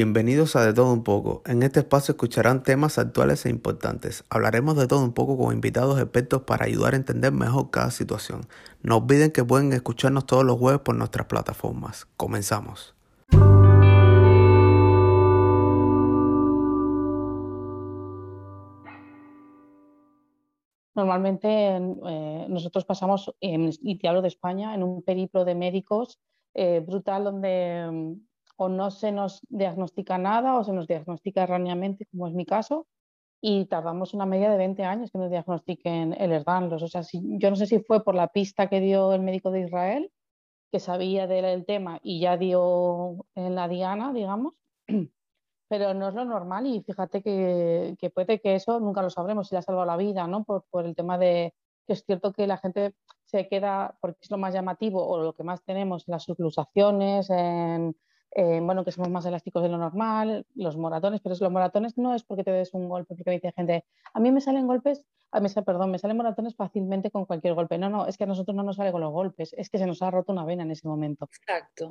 Bienvenidos a De Todo Un poco. En este espacio escucharán temas actuales e importantes. Hablaremos de todo un poco con invitados expertos para ayudar a entender mejor cada situación. No olviden que pueden escucharnos todos los jueves por nuestras plataformas. Comenzamos. Normalmente eh, nosotros pasamos, y te hablo de España, en un periplo de médicos eh, brutal donde o no se nos diagnostica nada o se nos diagnostica erróneamente, como es mi caso, y tardamos una media de 20 años que nos diagnostiquen el Erdanlos. O sea, si, yo no sé si fue por la pista que dio el médico de Israel, que sabía del tema y ya dio en la diana, digamos, pero no es lo normal y fíjate que, puede que eso nunca lo sabremos si le ha salvado la vida, ¿no? Por, el tema de que es cierto que la gente se queda, porque es lo más llamativo o lo que más tenemos en las sublusaciones, en eh, bueno, que somos más elásticos de lo normal, los moratones, pero los moratones no es porque te des un golpe, porque me dice gente, a mí me salen golpes, a mí, perdón, me salen moratones fácilmente con cualquier golpe. No, no, es que a nosotros no nos sale con los golpes, es que se nos ha roto una vena en ese momento. Exacto.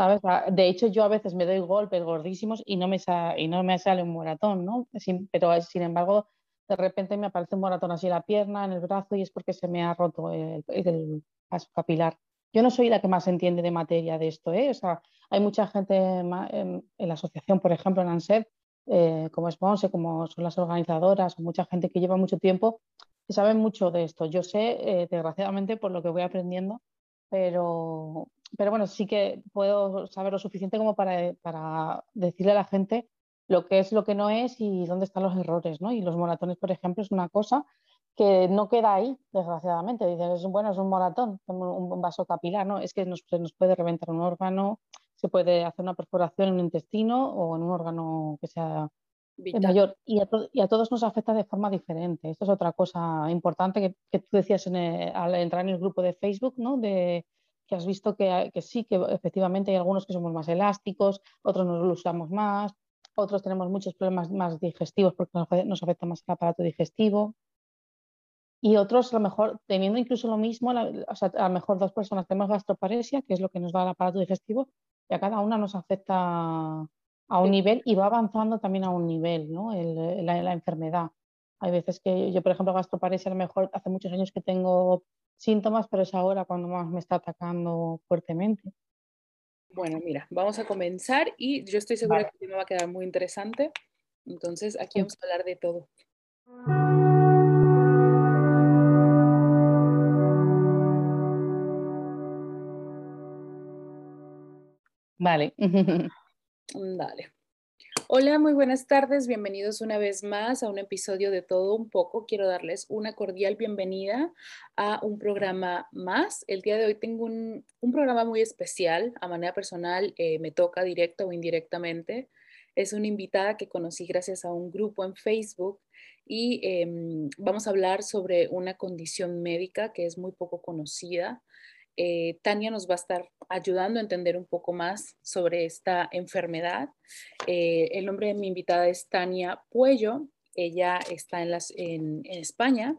De hecho, yo a veces me doy golpes gordísimos y no me, y no me sale un moratón, ¿no? pero sin embargo, de repente me aparece un moratón así en la pierna, en el brazo y es porque se me ha roto el, el paso capilar. Yo no soy la que más entiende de materia de esto, ¿eh? O sea, hay mucha gente en, la asociación, por ejemplo, en ANSEP, eh, como Sponse, como son las organizadoras, mucha gente que lleva mucho tiempo, que saben mucho de esto. Yo sé, eh, desgraciadamente, por lo que voy aprendiendo, pero, pero bueno, sí que puedo saber lo suficiente como para, para decirle a la gente lo que es, lo que no es y dónde están los errores, ¿no? Y los moratones, por ejemplo, es una cosa que no queda ahí, desgraciadamente. Dicen, es, bueno, es un moratón, un, vaso capilar, ¿no? Es que nos, nos, puede reventar un órgano, se puede hacer una perforación en un intestino o en un órgano que sea mayor. Y a, y a, todos nos afecta de forma diferente. Esto es otra cosa importante que, que tú decías al entrar en el grupo de Facebook, ¿no? De, que has visto que, que, sí, que efectivamente hay algunos que somos más elásticos, otros nos lo usamos más, otros tenemos muchos problemas más digestivos porque nos afecta más el aparato digestivo y otros a lo mejor teniendo incluso lo mismo, o sea, a lo mejor dos personas tenemos gastroparesia, que es lo que nos da el aparato digestivo, y a cada una nos afecta a un nivel y va avanzando también a un nivel, ¿no? El, la, enfermedad. Hay veces que yo, por ejemplo, gastroparesia, a lo mejor hace muchos años que tengo síntomas, pero es ahora cuando más me está atacando fuertemente. Bueno, mira, vamos a comenzar y yo estoy segura que me va a quedar muy interesante. Entonces, aquí vamos a hablar de todo. Vale. Dale. Hola, muy buenas tardes. Bienvenidos una vez más a un episodio de Todo un poco. Quiero darles una cordial bienvenida a un programa más. El día de hoy tengo un, programa muy especial. A manera personal, eh, me toca directa o indirectamente. Es una invitada que conocí gracias a un grupo en Facebook y em, vamos a hablar sobre una condición médica que es muy poco conocida. Eh, Tania nos va a estar ayudando a entender un poco más sobre esta enfermedad. Eh, el nombre de mi invitada es Tania Puello. Ella está en, España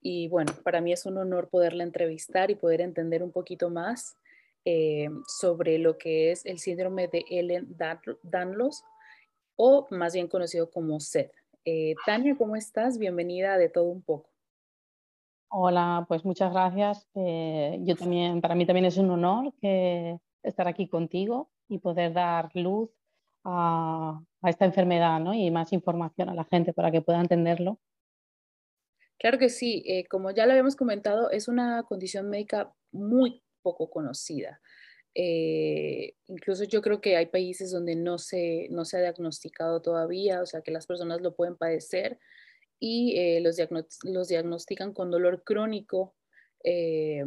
y bueno, para mí es un honor poderla entrevistar y poder entender un poquito más eh, sobre lo que es el síndrome de Ellen Danlos o más bien conocido como SED. Tania, ¿cómo estás? Bienvenida de todo un poco. Hola, pues muchas gracias. Eh, yo también, para mí también es un honor estar aquí contigo y poder dar luz a, esta enfermedad ¿no? y más información a la gente para que pueda entenderlo. Claro que sí, eh, como ya lo habíamos comentado, es una condición médica muy poco conocida. Eh, incluso yo creo que hay países donde no se, no se ha diagnosticado todavía, o sea que las personas lo pueden padecer y eh, los, los, diagnostican con dolor crónico, eh,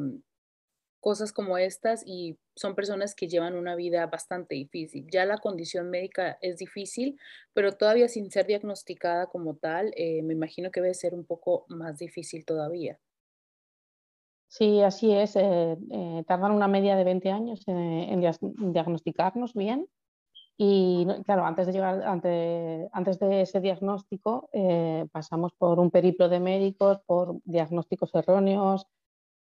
cosas como estas, y son personas que llevan una vida bastante difícil. Ya la condición médica es difícil, pero todavía sin ser diagnosticada como tal, eh, me imagino que debe ser un poco más difícil todavía. Sí, así es. tardan una media de 20 años en diagnosticarnos bien y claro, antes de llegar, antes, antes de ese diagnóstico, eh, pasamos por un periplo de médicos, por diagnósticos erróneos,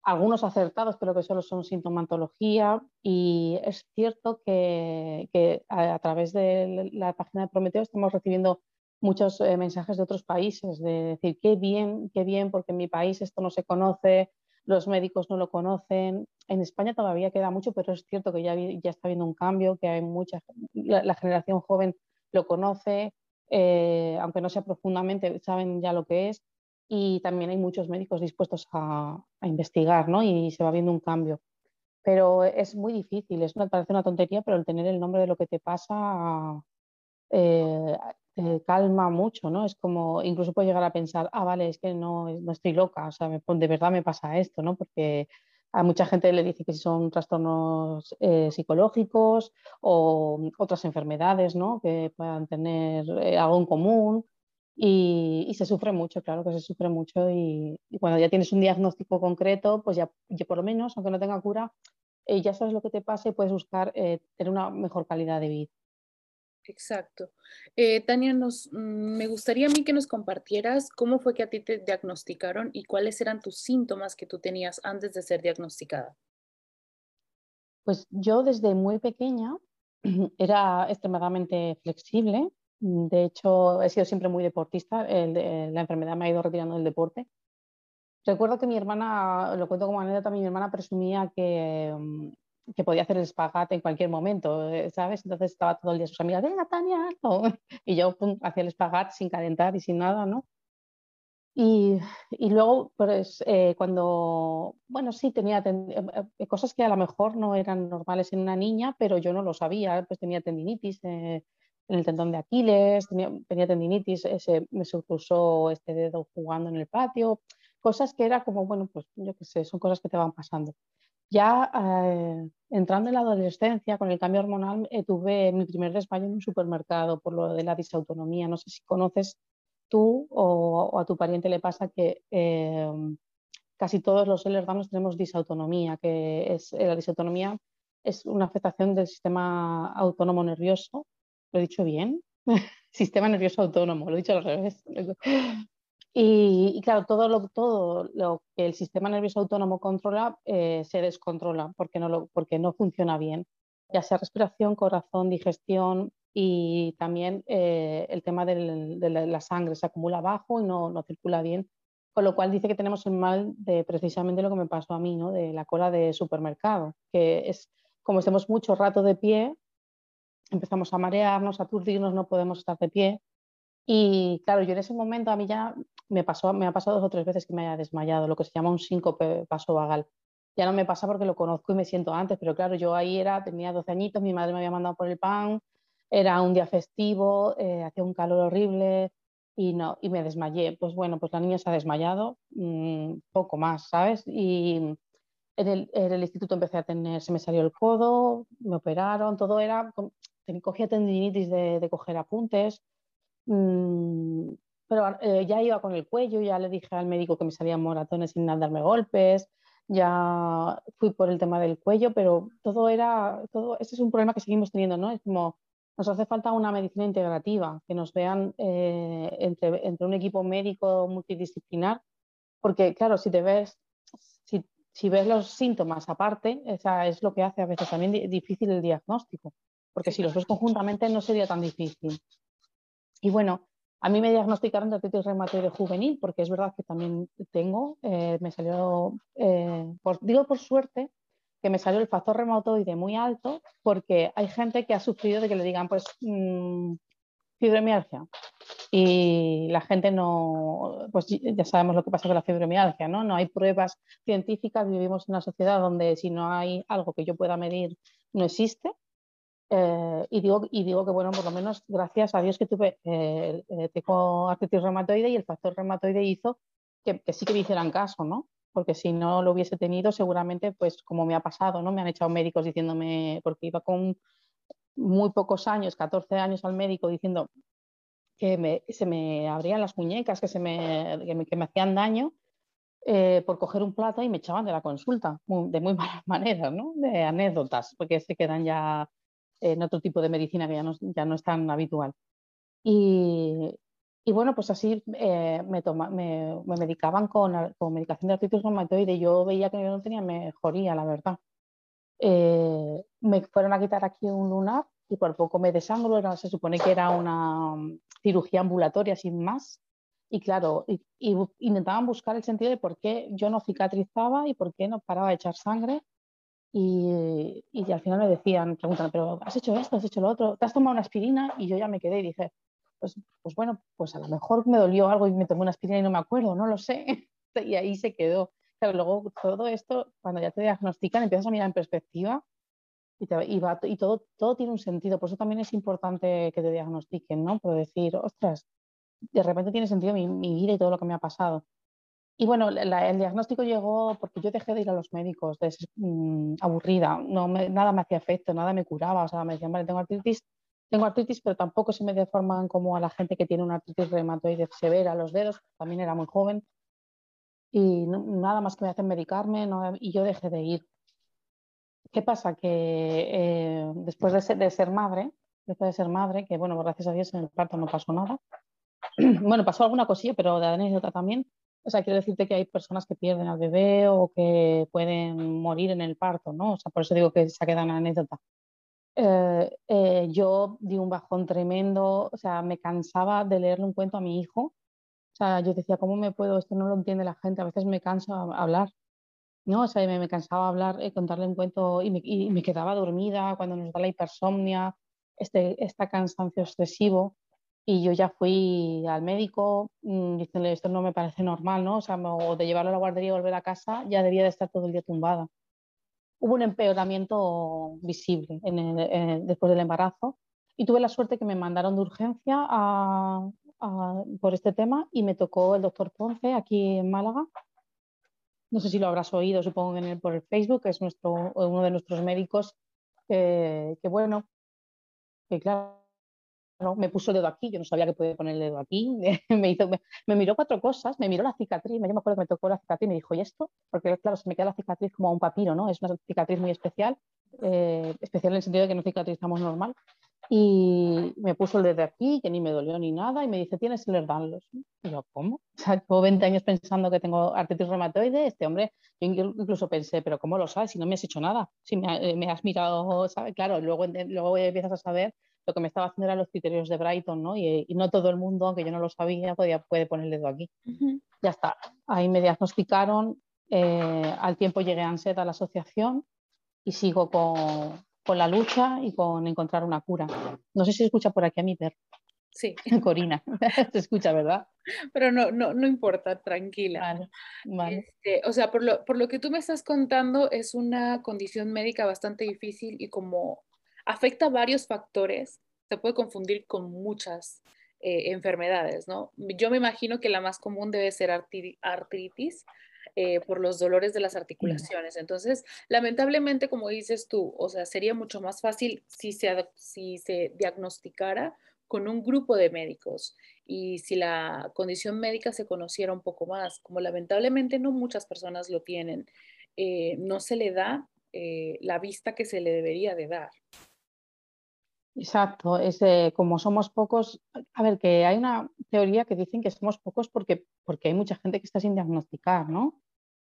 algunos acertados, pero que solo son sintomatología. Y es cierto que, a, través de la página de Prometeo estamos recibiendo muchos eh, mensajes de otros países, de decir, qué bien, qué bien, porque en mi país esto no se conoce, los médicos no lo conocen. En España todavía queda mucho, pero es cierto que ya, está habiendo un cambio, que hay mucha, la, generación joven lo conoce, eh, aunque no sea profundamente, saben ya lo que es y también hay muchos médicos dispuestos a, investigar, ¿no? Y se va viendo un cambio. Pero es muy difícil, es una, parece una tontería, pero el tener el nombre de lo que te pasa eh, calma mucho, ¿no? Es como, incluso puedes llegar a pensar, ah, vale, es que no, no estoy loca, o sea, de verdad me pasa esto, ¿no? Porque a mucha gente le dice que son trastornos eh, psicológicos o otras enfermedades, ¿no? Que puedan tener eh, algo en común y, se sufre mucho, claro que se sufre mucho y, cuando ya tienes un diagnóstico concreto, pues ya, por lo menos, aunque no tenga cura, ya sabes lo que te pasa y puedes buscar tener una mejor calidad de vida. Exacto. Eh, Tania, nos, mm, me gustaría a mí que nos compartieras cómo fue que a ti te diagnosticaron y cuáles eran tus síntomas que tú tenías antes de ser diagnosticada. Pues yo desde muy pequeña era extremadamente flexible, Mm, de hecho, he sido siempre muy deportista. la enfermedad me ha ido retirando del deporte. Recuerdo que mi hermana, lo cuento como anécdota, mi hermana presumía que, mm, que podía hacer el espagate en cualquier momento, eh, ¿sabes? Entonces estaba todo el día sus amigas, venga, Tania, Y yo hacía el espagate sin calentar y sin nada, ¿no? Y, y luego, pues, eh, cuando, bueno, sí, tenía eh, cosas que a lo mejor no eran normales en una niña, pero yo no lo sabía, pues tenía tendinitis, en el tendón de Aquiles, tenía, tendinitis, ese, me cruzó este dedo jugando en el patio, cosas que era como, bueno, pues yo qué sé, son cosas que te van pasando. Ya eh, entrando en la adolescencia, con el cambio hormonal, eh, tuve mi primer desmayo en un supermercado por lo de la disautonomía. No sé si conoces tú o, a tu pariente le pasa que eh, casi todos los seres tenemos disautonomía, que es la disautonomía es una afectación del sistema autónomo nervioso ¿Lo he dicho bien? Sistema nervioso autónomo, lo he dicho al revés. Y, claro, todo lo, todo lo que el sistema nervioso autónomo controla eh, se descontrola porque no, lo, porque no funciona bien, ya sea respiración, corazón, digestión y también eh, el tema de la sangre se acumula abajo y no, no, circula bien, con lo cual dice que tenemos el mal de precisamente lo que me pasó a mí, ¿no? de la cola de supermercado, que es como estemos mucho rato de pie, empezamos a marearnos, a aturdirnos, no podemos estar de pie. Y claro, yo en ese momento a mí ya me, ha pasado dos o tres veces que me haya desmayado, lo que se llama un síncope paso vagal. Ya no me pasa porque lo conozco y me siento antes, pero claro, yo ahí era, tenía 12 añitos, mi madre me había mandado por el pan, era un día festivo, eh, hacía un calor horrible y no, y me desmayé. Pues bueno, pues la niña se ha desmayado, mm, poco más, ¿sabes? Y en el, instituto empecé a tener, se me salió el codo, me operaron, todo era cogía tendinitis de, coger apuntes, mm, pero eh, ya iba con el cuello, ya le dije al médico que me salían moratones sin darme golpes, ya fui por el tema del cuello, pero todo era, todo, ese es un problema que seguimos teniendo, ¿no? Es como, nos hace falta una medicina integrativa, que nos vean eh, entre, entre, un equipo médico multidisciplinar, porque claro, si te ves, si, si ves los síntomas aparte, esa es lo que hace a veces también difícil el diagnóstico porque si los ves conjuntamente no sería tan difícil. Y bueno, a mí me diagnosticaron de artritis reumatoide juvenil, porque es verdad que también tengo, eh, me salió, eh, digo por suerte, que me salió el factor reumatoide muy alto, porque hay gente que ha sufrido de que le digan, pues, mmm, fibromialgia. Y la gente no, pues ya sabemos lo que pasa con la fibromialgia, ¿no? No hay pruebas científicas, vivimos en una sociedad donde si no hay algo que yo pueda medir, no existe. Eh, y, digo, y digo que, bueno, por lo menos gracias a Dios que tuve, eh, eh, tengo artritis reumatoide y el factor reumatoide hizo que, sí que me hicieran caso, ¿no? Porque si no lo hubiese tenido, seguramente, pues como me ha pasado, ¿no? Me han echado médicos diciéndome, porque iba con muy pocos años, 14 años al médico diciendo que se me abrían las muñecas, que, se me, que me, hacían daño por coger un plato y me echaban de la consulta, de muy malas maneras, ¿no? De anécdotas, porque se quedan ya en otro tipo de medicina que ya no, ya no es tan habitual. Y, Y bueno, pues así eh, me, toma, me, me, medicaban con, con, medicación de artritis reumatoide. Yo veía que yo no tenía mejoría, la verdad. Eh, me fueron a quitar aquí un lunar y por poco me desangro. Era, se supone que era una mm, cirugía ambulatoria sin más. Y claro, y, y intentaban buscar el sentido de por qué yo no cicatrizaba y por qué no paraba de echar sangre. Y, y, al final me decían, preguntan, pero ¿has hecho esto? ¿Has hecho lo otro? ¿Te has tomado una aspirina? Y yo ya me quedé y dije, pues, pues bueno, pues a lo mejor me dolió algo y me tomé una aspirina y no me acuerdo, no lo sé. y ahí se quedó. Pero luego todo esto, cuando ya te diagnostican, empiezas a mirar en perspectiva y todo, todo tiene un sentido. Por eso también es importante que te diagnostiquen, ¿no? Por decir, ostras, de repente tiene sentido mi, mi vida y todo lo que me ha pasado. Y bueno, la, el diagnóstico llegó porque yo dejé de ir a los médicos, de, mmm, aburrida, no me, nada me hacía efecto, nada me curaba, o sea, me decían, vale, tengo artritis, tengo artritis, pero tampoco se me deforman como a la gente que tiene una artritis reumatoide severa, los dedos, también era muy joven, y no, nada más que me hacen medicarme, no, y yo dejé de ir. ¿Qué pasa? Que eh, después de ser, de ser madre, después de ser madre, que bueno, gracias a Dios en el parto no pasó nada, bueno, pasó alguna cosilla, pero de anécdota también, o sea, quiero decirte que hay personas que pierden al bebé o que pueden morir en el parto, ¿no? O sea, por eso digo que se queda una anécdota. Eh, eh, yo di un bajón tremendo, o sea, me cansaba de leerle un cuento a mi hijo. O sea, yo decía, ¿cómo me puedo? Esto no lo entiende la gente, a veces me canso hablar. ¿no? O sea, me, me cansaba hablar, eh, contarle un cuento y me, y me, quedaba dormida cuando nos da la hipersomnia, este, este cansancio excesivo. Y yo ya fui al médico mmm, diciéndole, esto no me parece normal, ¿no? O sea, o de llevarlo a la guardería y volver a casa, ya debía de estar todo el día tumbada. Hubo un empeoramiento visible en el, en el, después del embarazo y tuve la suerte que me mandaron de urgencia a, a, por este tema y me tocó el doctor Ponce aquí en Málaga. No sé si lo habrás oído, supongo en el, por el Facebook, que es nuestro, uno de nuestros médicos que, que bueno, que claro, no, me puso el dedo aquí, yo no sabía que podía poner el dedo aquí, me, hizo, me, me, miró cuatro cosas, me miró la cicatriz, yo me acuerdo que me tocó la cicatriz y me dijo, ¿y esto? Porque claro, se me queda la cicatriz como un papiro, ¿no? Es una cicatriz muy especial, eh, especial en el sentido de que no cicatrizamos normal. Y me puso el dedo aquí, que ni me dolió ni nada, y me dice, tienes el Ehlers-Danlos. Y yo, ¿cómo? O sea, llevo 20 años pensando que tengo artritis reumatoide, este hombre, yo incluso pensé, pero ¿cómo lo sabes si no me has hecho nada? Si me, me has mirado, ¿sabes? Claro, luego, luego empiezas a saber lo que me estaba haciendo eran los criterios de Brighton, ¿no? Y, y, no todo el mundo, aunque yo no lo sabía, podía, puede poner el dedo aquí. Uh -huh. Ya está. Ahí me diagnosticaron, eh, al tiempo llegué a ANSET a la asociación y sigo con, con, la lucha y con encontrar una cura. No sé si se escucha por aquí a mi perro. Sí. Corina, se escucha, ¿verdad? Pero no, no, no importa, tranquila. Vale, vale. Este, o sea, por lo, por lo que tú me estás contando, es una condición médica bastante difícil y como afecta varios factores, se puede confundir con muchas eh, enfermedades, ¿no? Yo me imagino que la más común debe ser artritis eh, por los dolores de las articulaciones. Entonces, lamentablemente, como dices tú, o sea, sería mucho más fácil si se, diagnosticara con un grupo de médicos y si la condición médica se conociera un poco más, como lamentablemente no muchas personas lo tienen, eh, no se le da la vista que se le debería de dar. Exacto, es como somos pocos, a ver, que hay una teoría que dicen que somos pocos porque, porque hay mucha gente que está sin diagnosticar, ¿no?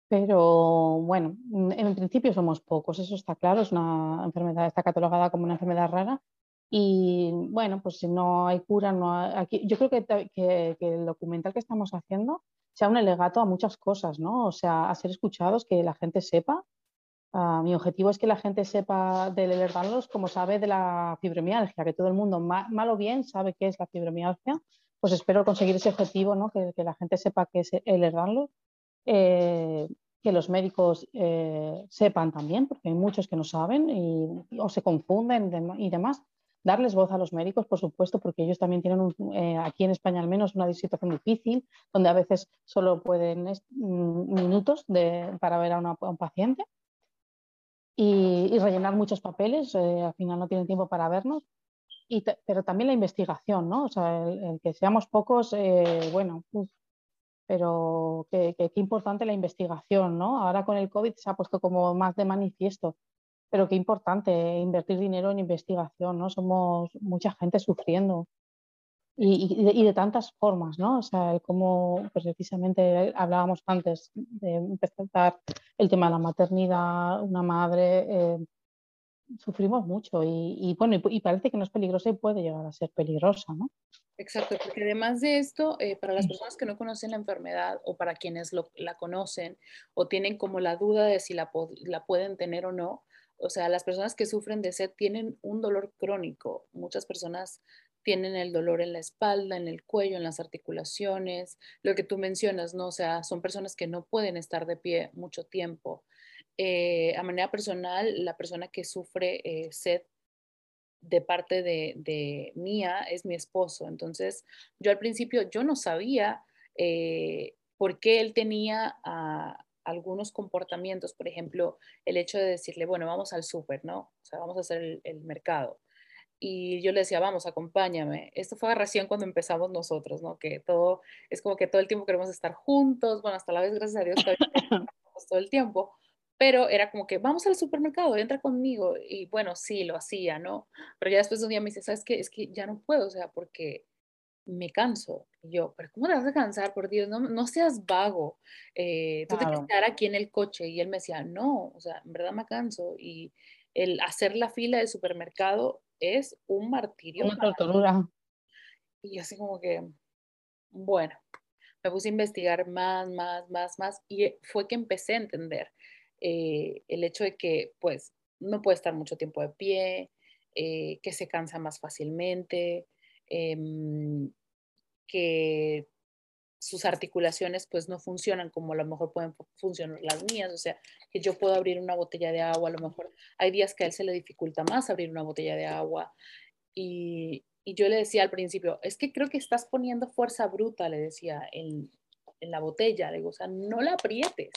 Pero bueno, en principio somos pocos, eso está claro, es una enfermedad, está catalogada como una enfermedad rara y bueno, pues si no hay cura, no hay, aquí, yo creo que, que, que, el documental que estamos haciendo sea un alegato a muchas cosas, ¿no? O sea, a ser escuchados, que la gente sepa Uh, mi objetivo es que la gente sepa del Ehlers-Danlos como sabe de la fibromialgia, que todo el mundo, mal, mal, o bien, sabe qué es la fibromialgia. Pues espero conseguir ese objetivo, ¿no? que, que la gente sepa qué es el Ehlers-Danlos, eh, que los médicos eh, sepan también, porque hay muchos que no saben y, o se confunden de, y demás. Darles voz a los médicos, por supuesto, porque ellos también tienen, eh, aquí en España al menos, una situación difícil, donde a veces solo pueden mm, minutos para ver a un paciente y, rellenar muchos papeles, eh, al final no tienen tiempo para vernos, y pero también la investigación, ¿no? O sea, el, que seamos pocos, eh, bueno, pero qué, importante la investigación, ¿no? Ahora con el COVID se ha puesto como más de manifiesto, pero qué importante invertir dinero en investigación, ¿no? Somos mucha gente sufriendo. Y, de, tantas formas, ¿no? O sea, como pues precisamente hablábamos antes de empezar el tema de la maternidad, una madre, eh, sufrimos mucho y, bueno, y, parece que no es peligrosa y puede llegar a ser peligrosa, ¿no? Exacto, porque además de esto, eh, para las personas que no conocen la enfermedad o para quienes la conocen o tienen como la duda de si la, la pueden tener o no, o sea, las personas que sufren de sed tienen un dolor crónico. Muchas personas tienen el dolor en la espalda, en el cuello, en las articulaciones, lo que tú mencionas, ¿no? O sea, son personas que no pueden estar de pie mucho tiempo. Eh, a manera personal, la persona que sufre eh, sed de parte de, mía es mi esposo. Entonces, yo al principio, yo no sabía eh, por qué él tenía ah, algunos comportamientos, por ejemplo, el hecho de decirle, bueno, vamos al súper, ¿no? O sea, vamos a hacer el mercado y yo le decía, vamos, acompáñame. Esto fue recién cuando empezamos nosotros, ¿no? Que todo, es como que todo el tiempo queremos estar juntos, bueno, hasta la vez, gracias a Dios, todo el tiempo, pero era como que, vamos al supermercado, entra conmigo, y bueno, sí, lo hacía, ¿no? Pero ya después de un día me dice, ¿sabes qué? Es que ya no puedo, o sea, porque me canso. Y yo, pero ¿cómo te vas a cansar? Por Dios, no, no seas vago. Eh, tú te quieres quedar aquí en el coche. Y él me decía, no, o sea, en verdad me canso. Y el hacer la fila del supermercado es un martirio. Una tortura. Y así como que, bueno, me puse a investigar más, más, más, más y fue que empecé a entender eh, el hecho de que pues no puede estar mucho tiempo de pie, eh, que se cansa más fácilmente, em, que sus articulaciones pues no funcionan como a lo mejor pueden funcionar las mías, o sea, que yo puedo abrir una botella de agua, a lo mejor hay días que a él se le dificulta más abrir una botella de agua y, yo le decía al principio, es que creo que estás poniendo fuerza bruta, le decía, en, la botella, le digo, o sea, no la aprietes.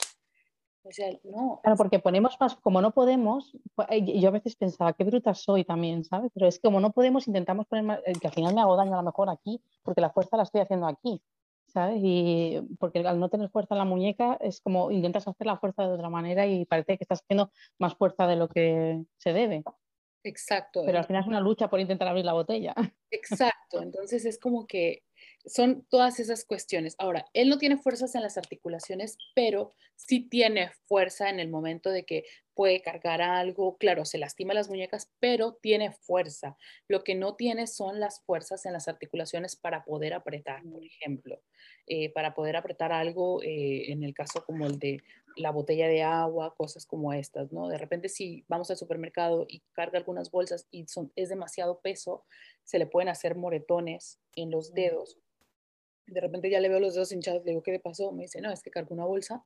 O sea, no. Claro, porque ponemos más, como no podemos, pues, yo a veces pensaba, qué bruta soy también, ¿sabes? Pero es que como no podemos, intentamos poner más, que al final me hago daño a lo mejor aquí, porque la fuerza la estoy haciendo aquí. ¿Sabes? Y porque al no tener fuerza en la muñeca es como intentas hacer la fuerza de otra manera y parece que estás haciendo más fuerza de lo que se debe. Exacto. Pero al final es una lucha por intentar abrir la botella. Exacto. Entonces es como que son todas esas cuestiones. Ahora, él no tiene fuerzas en las articulaciones, pero sí tiene fuerza en el momento de que puede cargar algo. Claro, se lastima las muñecas, pero tiene fuerza. Lo que no tiene son las fuerzas en las articulaciones para poder apretar, por mm. ejemplo. Eh, para poder apretar algo, eh, en el caso como el de la botella de agua, cosas como estas, ¿no? De repente si vamos al supermercado y carga algunas bolsas y son, es demasiado peso, se le pueden hacer moretones en los mm. dedos de repente ya le veo los dedos hinchados, le digo, ¿qué le pasó? Me dice, no, es que cargo una bolsa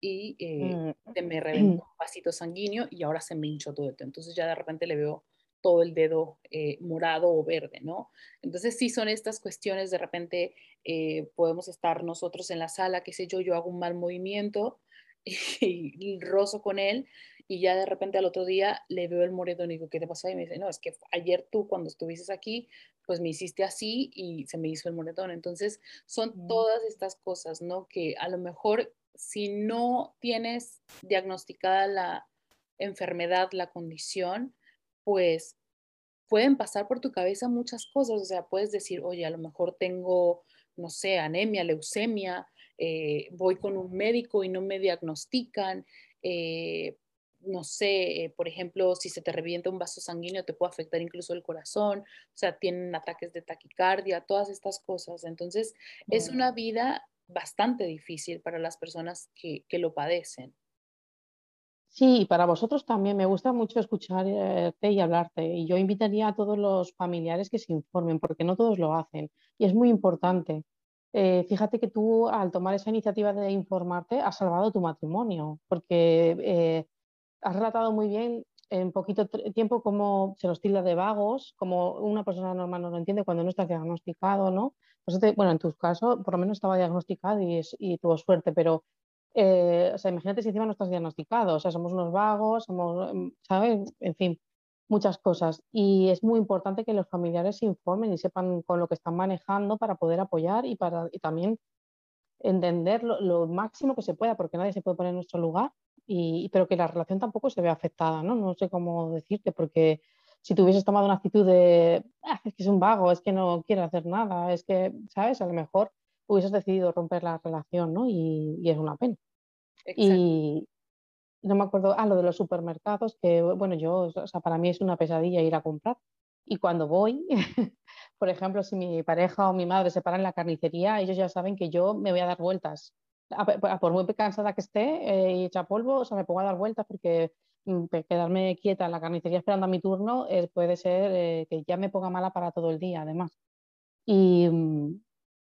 y eh, mm. se me reventó un vasito sanguíneo y ahora se me hinchó todo esto. Entonces ya de repente le veo todo el dedo eh, morado o verde, ¿no? Entonces sí son estas cuestiones, de repente eh, podemos estar nosotros en la sala, qué sé yo, yo hago un mal movimiento y, y rozo con él y ya de repente al otro día le veo el moretón y digo, ¿qué te pasa? Y me dice, no, es que ayer tú cuando estuvieses aquí, pues me hiciste así y se me hizo el moretón. Entonces son mm. todas estas cosas, ¿no? Que a lo mejor si no tienes diagnosticada la enfermedad, la condición, pues pueden pasar por tu cabeza muchas cosas. O sea, puedes decir, oye, a lo mejor tengo, no sé, anemia, leucemia, eh, voy con un médico y no me diagnostican. Eh, no sé, eh, por ejemplo, si se te revienta un vaso sanguíneo, te puede afectar incluso el corazón, o sea, tienen ataques de taquicardia, todas estas cosas. Entonces, es una vida bastante difícil para las personas que, lo padecen. Sí, para vosotros también me gusta mucho escucharte y hablarte. Y yo invitaría a todos los familiares que se informen, porque no todos lo hacen. Y es muy importante. Eh, fíjate que tú, al tomar esa iniciativa de informarte, has salvado tu matrimonio, porque eh, has relatado muy bien en poquito tiempo cómo se los tilda de vagos, como una persona normal no lo entiende cuando no está diagnosticado, ¿no? Pues bueno, en tu caso, por lo menos estaba diagnosticado y, y tuvo suerte, pero eh, o sea, imagínate si encima no estás diagnosticado, o sea, somos unos vagos, somos, mm, ¿sabes? En fin, muchas cosas. Y es muy importante que los familiares se informen y sepan con lo que están manejando para poder apoyar y para y también entender lo, lo, máximo que se pueda, porque nadie se puede poner en nuestro lugar y, pero que la relación tampoco se ve afectada, ¿no? No sé cómo decirte, porque si tú hubieses tomado una actitud de, ah, es que es un vago, es que no quiere hacer nada, es que, ¿sabes? A lo mejor hubieses decidido romper la relación, ¿no? Y, es una pena. Y no me acuerdo, ah, lo de los supermercados, que bueno, yo, o sea, para mí es una pesadilla ir a comprar. Y cuando voy, por ejemplo, si mi pareja o mi madre se paran en la carnicería, ellos ya saben que yo me voy a dar vueltas. Por muy cansada que esté eh, y hecha polvo, o sea, me pongo a dar vueltas porque mm, quedarme quieta en la carnicería esperando a mi turno eh, puede ser eh, que ya me ponga mala para todo el día, además. Y mm,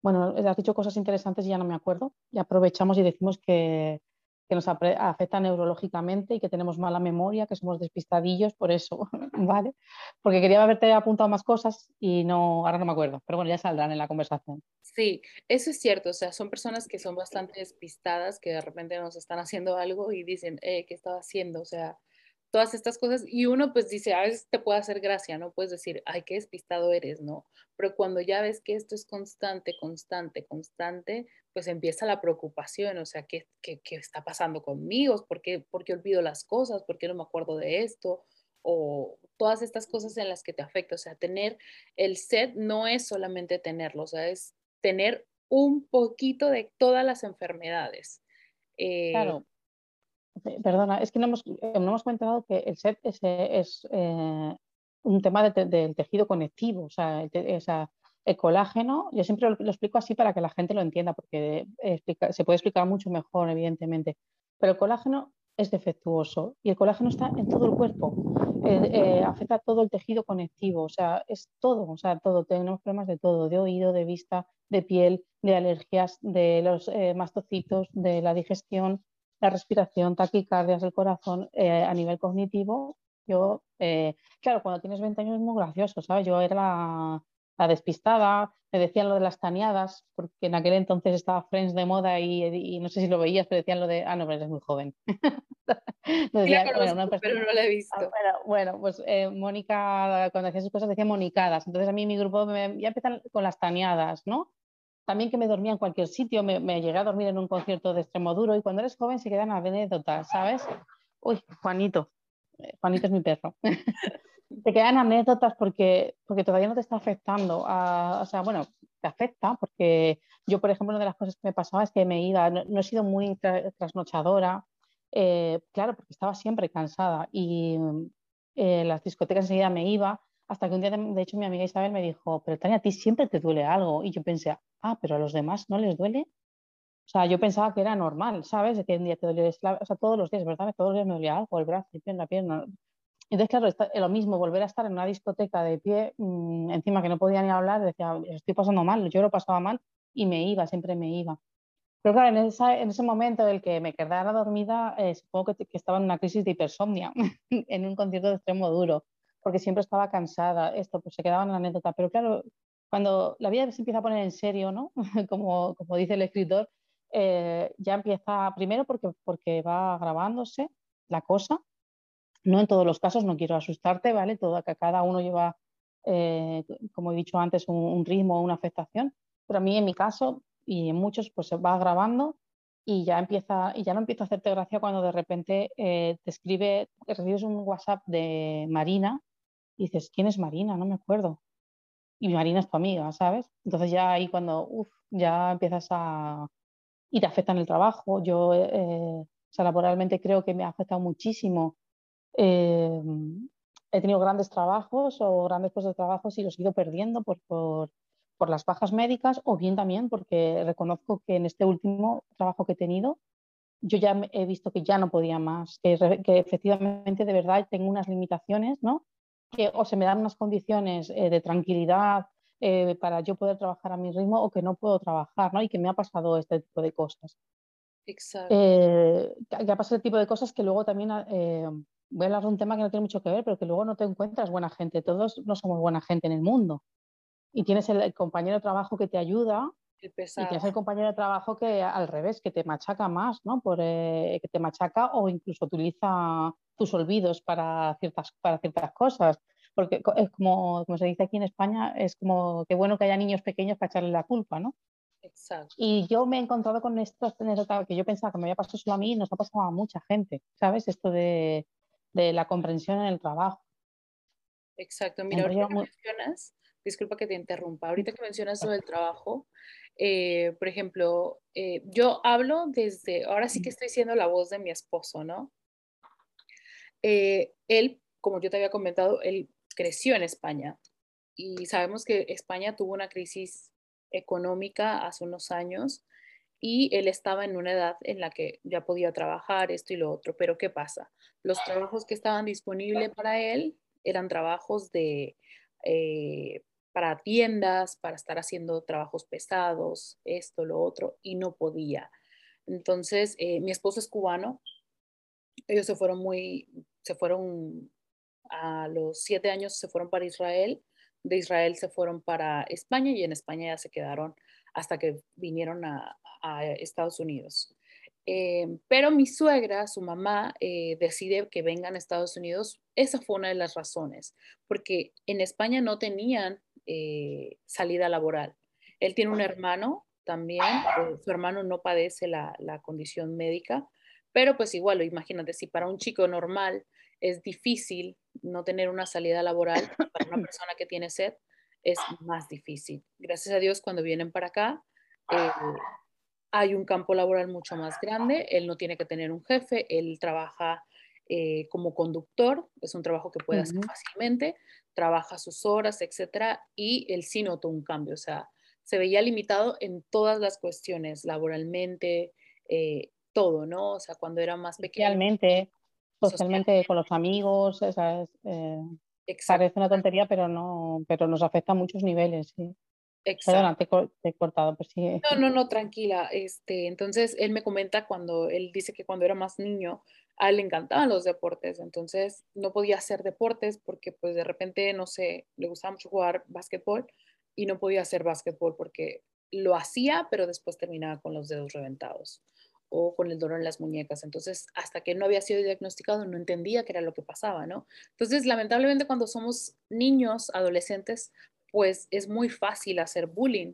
bueno, has dicho cosas interesantes y ya no me acuerdo. Y aprovechamos y decimos que, que nos afecta neurológicamente y que tenemos mala memoria, que somos despistadillos por eso, ¿vale? Porque quería haberte apuntado más cosas y no, ahora no me acuerdo, pero bueno, ya saldrán en la conversación. Sí, eso es cierto, o sea, son personas que son bastante despistadas, que de repente nos están haciendo algo y dicen, eh, ¿qué estaba haciendo? O sea, todas estas cosas y uno pues dice, a veces te puede hacer gracia, ¿no? Puedes decir, ay, qué despistado eres, ¿no? Pero cuando ya ves que esto es constante, constante, constante, pues empieza la preocupación, o sea, ¿qué, qué, qué está pasando conmigo? ¿Por qué, ¿Por qué olvido las cosas? ¿Por qué no me acuerdo de esto? O todas estas cosas en las que te afecta, o sea, tener el set no es solamente tenerlo, o sea, es tener un poquito de todas las enfermedades. Eh, claro Perdona, es que no hemos, eh, no hemos comentado que el SET es, es eh, un tema del tejido conectivo, o sea, el, colágeno, yo siempre lo, explico así para que la gente lo entienda, porque se puede explicar mucho mejor, evidentemente, pero el colágeno es defectuoso y el colágeno está en todo el cuerpo, eh, afecta a todo el tejido conectivo, o sea, es todo, o sea, todo, tenemos problemas de todo, de oído, de vista, de piel, de alergias, de los mastocitos, de la digestión, la respiración, taquicardias del corazón eh, a nivel cognitivo. Yo, eh, claro, cuando tienes 20 años es muy gracioso, ¿sabes? Yo era la, despistada, me decían lo de las taneadas, porque en aquel entonces estaba Friends de moda y, no sé si lo veías, pero decían lo de, ah, no, pero eres muy joven. pero no lo he visto. Ah, bueno, pues eh, Mónica, cuando hacía sus cosas, decía monicadas. Entonces a mí mi grupo ya empiezan con las taneadas, ¿no? También que me dormía en cualquier sitio, me, llegué a dormir en un concierto de extremo duro y cuando eres joven se quedan anécdotas, ¿sabes? Uy, Juanito, eh, Juanito es mi perro. te quedan anécdotas porque, porque todavía no te está afectando. o sea, bueno, te afecta porque yo, por ejemplo, una de las cosas que me pasaba es que me iba, no, he sido muy trasnochadora, eh, claro, porque estaba siempre cansada y eh, las discotecas enseguida me iba hasta que un día, de hecho, mi amiga Isabel me dijo, pero Tania, a ti siempre te duele algo. Y yo pensé, ah, pero a los demás no les duele. O sea, yo pensaba que era normal, ¿sabes? Que un día te dolía, o sea, todos los días, ¿verdad? Todos los días me dolía algo, el brazo, la pierna. Entonces, claro, es lo mismo, volver a estar en una discoteca de pie, mm, encima que no podía ni hablar, decía, estoy pasando mal, yo lo pasaba mal y me iba, siempre me iba. Pero claro, en, ese momento en el que me quedara dormida, eh, supongo que, que, estaba en una crisis de hipersomnia, en un concierto de extremo duro porque siempre estaba cansada, esto, pues se quedaba en la anécdota. Pero claro, cuando la vida se empieza a poner en serio, ¿no? como, como dice el escritor, eh, ya empieza, primero porque, porque va grabándose la cosa, no en todos los casos, no quiero asustarte, ¿vale? Todo, cada uno lleva, eh, como he dicho antes, un, un ritmo, una afectación, pero a mí en mi caso y en muchos, pues se va grabando y ya empieza y ya no empieza a hacerte gracia cuando de repente eh, te escribe, recibes un WhatsApp de Marina dices, ¿quién es Marina? No me acuerdo. Y Marina es tu amiga, ¿sabes? Entonces ya ahí cuando, uff, ya empiezas a... y te afecta en el trabajo. Yo, eh, o sea, laboralmente creo que me ha afectado muchísimo. Eh, he tenido grandes trabajos o grandes puestos de trabajo y los he ido perdiendo por, por, por las bajas médicas o bien también porque reconozco que en este último trabajo que he tenido yo ya he visto que ya no podía más, que, que efectivamente de verdad tengo unas limitaciones, ¿no? Que o se me dan unas condiciones eh, de tranquilidad eh, para yo poder trabajar a mi ritmo o que no puedo trabajar, ¿no? Y que me ha pasado este tipo de cosas. Exacto. Eh, que ha pasado este tipo de cosas que luego también, voy a hablar de un tema que no tiene mucho que ver, pero que luego no te encuentras buena gente. Todos no somos buena gente en el mundo. Y tienes el, compañero de trabajo que te ayuda y tienes el compañero de trabajo que al revés, que te machaca más, ¿no? Por, que te machaca o incluso utiliza tus olvidos para ciertas, para ciertas cosas. Porque es como, como se dice aquí en España, es como que bueno que haya niños pequeños para echarle la culpa, ¿no? Exacto. Y yo me he encontrado con esto que yo pensaba que me había pasado solo a mí y nos ha pasado a mucha gente, ¿sabes? Esto de, de la comprensión en el trabajo. Exacto, mira, ahorita que mencionas, disculpa que te interrumpa, ahorita que mencionas sobre el trabajo, eh, por ejemplo, eh, yo hablo desde, ahora sí que estoy siendo la voz de mi esposo, ¿no? Eh, él, como yo te había comentado, él creció en España y sabemos que España tuvo una crisis económica hace unos años y él estaba en una edad en la que ya podía trabajar esto y lo otro, pero ¿qué pasa? Los trabajos que estaban disponibles para él eran trabajos de para tiendas, para estar haciendo trabajos pesados, esto, lo otro, y no podía. Entonces, eh, mi esposo es cubano, ellos se fueron muy, se fueron a los siete años, se fueron para Israel, de Israel se fueron para España y en España ya se quedaron hasta que vinieron a, Estados Unidos. Eh, pero mi suegra, su mamá, eh, decide que vengan a Estados Unidos. Esa fue una de las razones, porque en España no tenían eh, salida laboral. Él tiene un hermano también, eh, su hermano no padece la, condición médica, pero pues igual, imagínate, si para un chico normal es difícil no tener una salida laboral, para una persona que tiene sed es más difícil. Gracias a Dios, cuando vienen para acá, eh, hay un campo laboral mucho más grande, él no tiene que tener un jefe, él trabaja como conductor, es un trabajo que puede hacer fácilmente, trabaja sus horas, etcétera, y él sí notó un cambio, o sea, se veía limitado en todas las cuestiones, laboralmente, eh, todo, ¿no? O sea, cuando era más pequeño. Socialmente, socialmente con los amigos, esa eh, parece una tontería, pero no, pero nos afecta a muchos niveles, sí. Perdona, te, he cortado, pues sí. No, no, no, tranquila. Este, entonces, él me comenta cuando, él dice que cuando era más niño, a él le encantaban los deportes, entonces no podía hacer deportes porque pues de repente, no sé, le gustaba mucho jugar básquetbol y no podía hacer básquetbol porque lo hacía, pero después terminaba con los dedos reventados o con el dolor en las muñecas. Entonces, hasta que no había sido diagnosticado, no entendía qué era lo que pasaba, ¿no? Entonces, lamentablemente, cuando somos niños, adolescentes, pues es muy fácil hacer bullying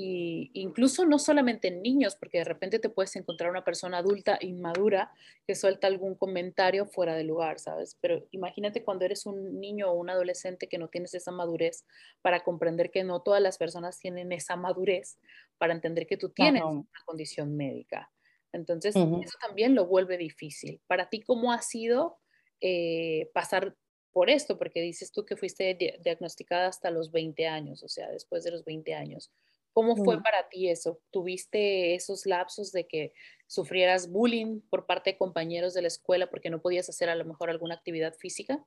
y incluso no solamente en niños, porque de repente te puedes encontrar una persona adulta inmadura que suelta algún comentario fuera de lugar, ¿sabes? Pero imagínate cuando eres un niño o un adolescente que no tienes esa madurez para comprender que no todas las personas tienen esa madurez para entender que tú tienes una condición médica. Entonces, eso también lo vuelve difícil. Para ti, ¿cómo ha sido eh, pasar por esto? Porque dices tú que fuiste diagnosticada hasta los 20 años, o sea, después de los 20 años. ¿Cómo fue para ti eso? ¿Tuviste esos lapsos de que sufrieras bullying por parte de compañeros de la escuela porque no podías hacer a lo mejor alguna actividad física?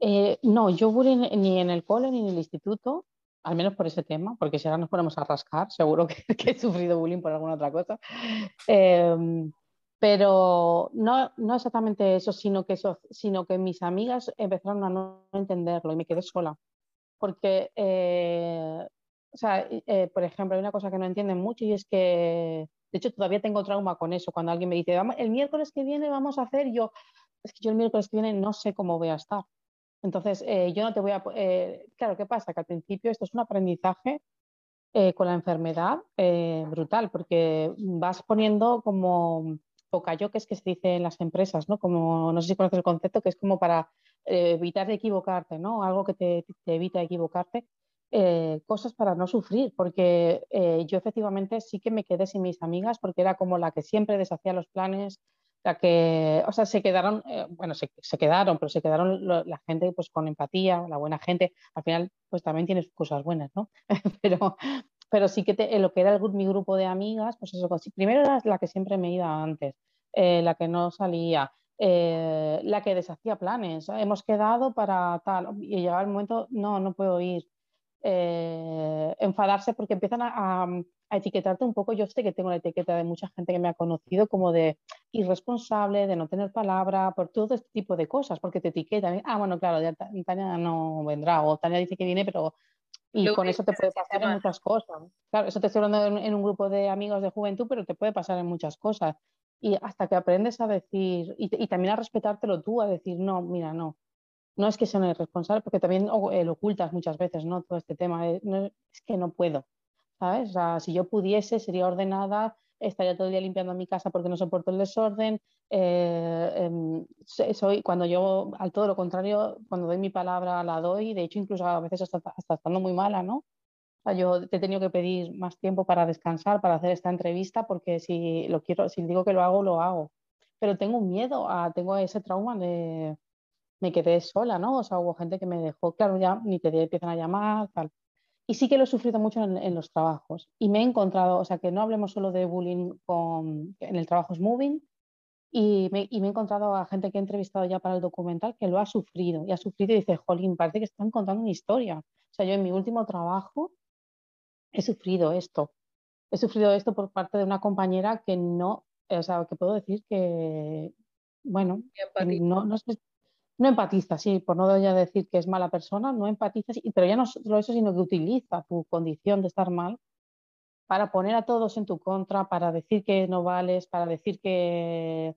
Eh, no, yo bullying ni en el cole ni en el instituto, al menos por ese tema, porque si ahora nos ponemos a rascar, seguro que, he sufrido bullying por alguna otra cosa. Em, pero no, no exactamente eso sino, que eso, sino que mis amigas empezaron a no entenderlo y me quedé sola. Porque eh, sea, eh, por ejemplo, hay una cosa que no entienden mucho y es que, de hecho, todavía tengo trauma con eso. Cuando alguien me dice, vamos, el miércoles que viene vamos a hacer, yo, es que yo el miércoles que viene no sé cómo voy a estar. Entonces, eh, yo no te voy a... Eh, claro, ¿qué pasa? Que al principio esto es un aprendizaje con la enfermedad brutal, porque vas poniendo como yo que es que se dice en las empresas, ¿no? Como, no sé si conoces el concepto, que es como para evitar equivocarte, ¿no? Algo que te, te evita equivocarte. Eh, cosas para no sufrir, porque eh, yo efectivamente sí que me quedé sin mis amigas porque era como la que siempre deshacía los planes, la que, o sea, se quedaron, eh, bueno, se, quedaron, pero se quedaron la gente pues con empatía, la buena gente, al final pues también tienes cosas buenas, ¿no? pero, pero sí que te, lo que era el, mi grupo de amigas, pues eso, primero era la que siempre me iba antes, la que no salía, la que deshacía planes. Hemos quedado para tal, y llegaba el momento, no, no puedo ir. Eh, enfadarse porque empiezan a, etiquetarte un poco. Yo sé que tengo la etiqueta de mucha gente que me ha conocido como de irresponsable, de no tener palabra, por todo este tipo de cosas, porque te etiquetan. Ah, bueno, claro, Tania no vendrá, o Tania dice que viene, pero. Y con eso te puede pasar en muchas cosas. Claro, eso te estoy hablando en, un grupo de amigos de juventud, pero te puede pasar en muchas cosas. Y hasta que aprendes a decir, y, y también a respetártelo tú, a decir, no, mira, no, no es que sean irresponsables, porque también eh, lo ocultas muchas veces, ¿no? Todo este tema, eh, es que no puedo, ¿sabes? O sea, si yo pudiese, sería ordenada, estaría todo el día limpiando mi casa porque no soporto el desorden. Eh, em, soy, cuando yo, al todo lo contrario, cuando doy mi palabra la doy, de hecho incluso a veces hasta, hasta estando muy mala, ¿no? yo te he tenido que pedir más tiempo para descansar, para hacer esta entrevista, porque si lo quiero, si digo que lo hago, lo hago. Pero tengo miedo, a, tengo ese trauma de me quedé sola, ¿no? O sea, hubo gente que me dejó, claro, ya ni te empiezan a llamar, tal. Y sí que lo he sufrido mucho en, los trabajos. Y me he encontrado, o sea, que no hablemos solo de bullying con, en el trabajo es moving, y me, y me, he encontrado a gente que he entrevistado ya para el documental que lo ha sufrido y ha sufrido y dice, jolín, parece que están contando una historia. O sea, yo en mi último trabajo he sufrido esto. He sufrido esto por parte de una compañera que no, o sea, que puedo decir que, bueno, no, no, no, empatiza, sí, por no ya decir que es mala persona, no empatiza, pero ya no solo eso, sino que utiliza tu condición de estar mal para poner a todos en tu contra, para decir que no vales, para decir que,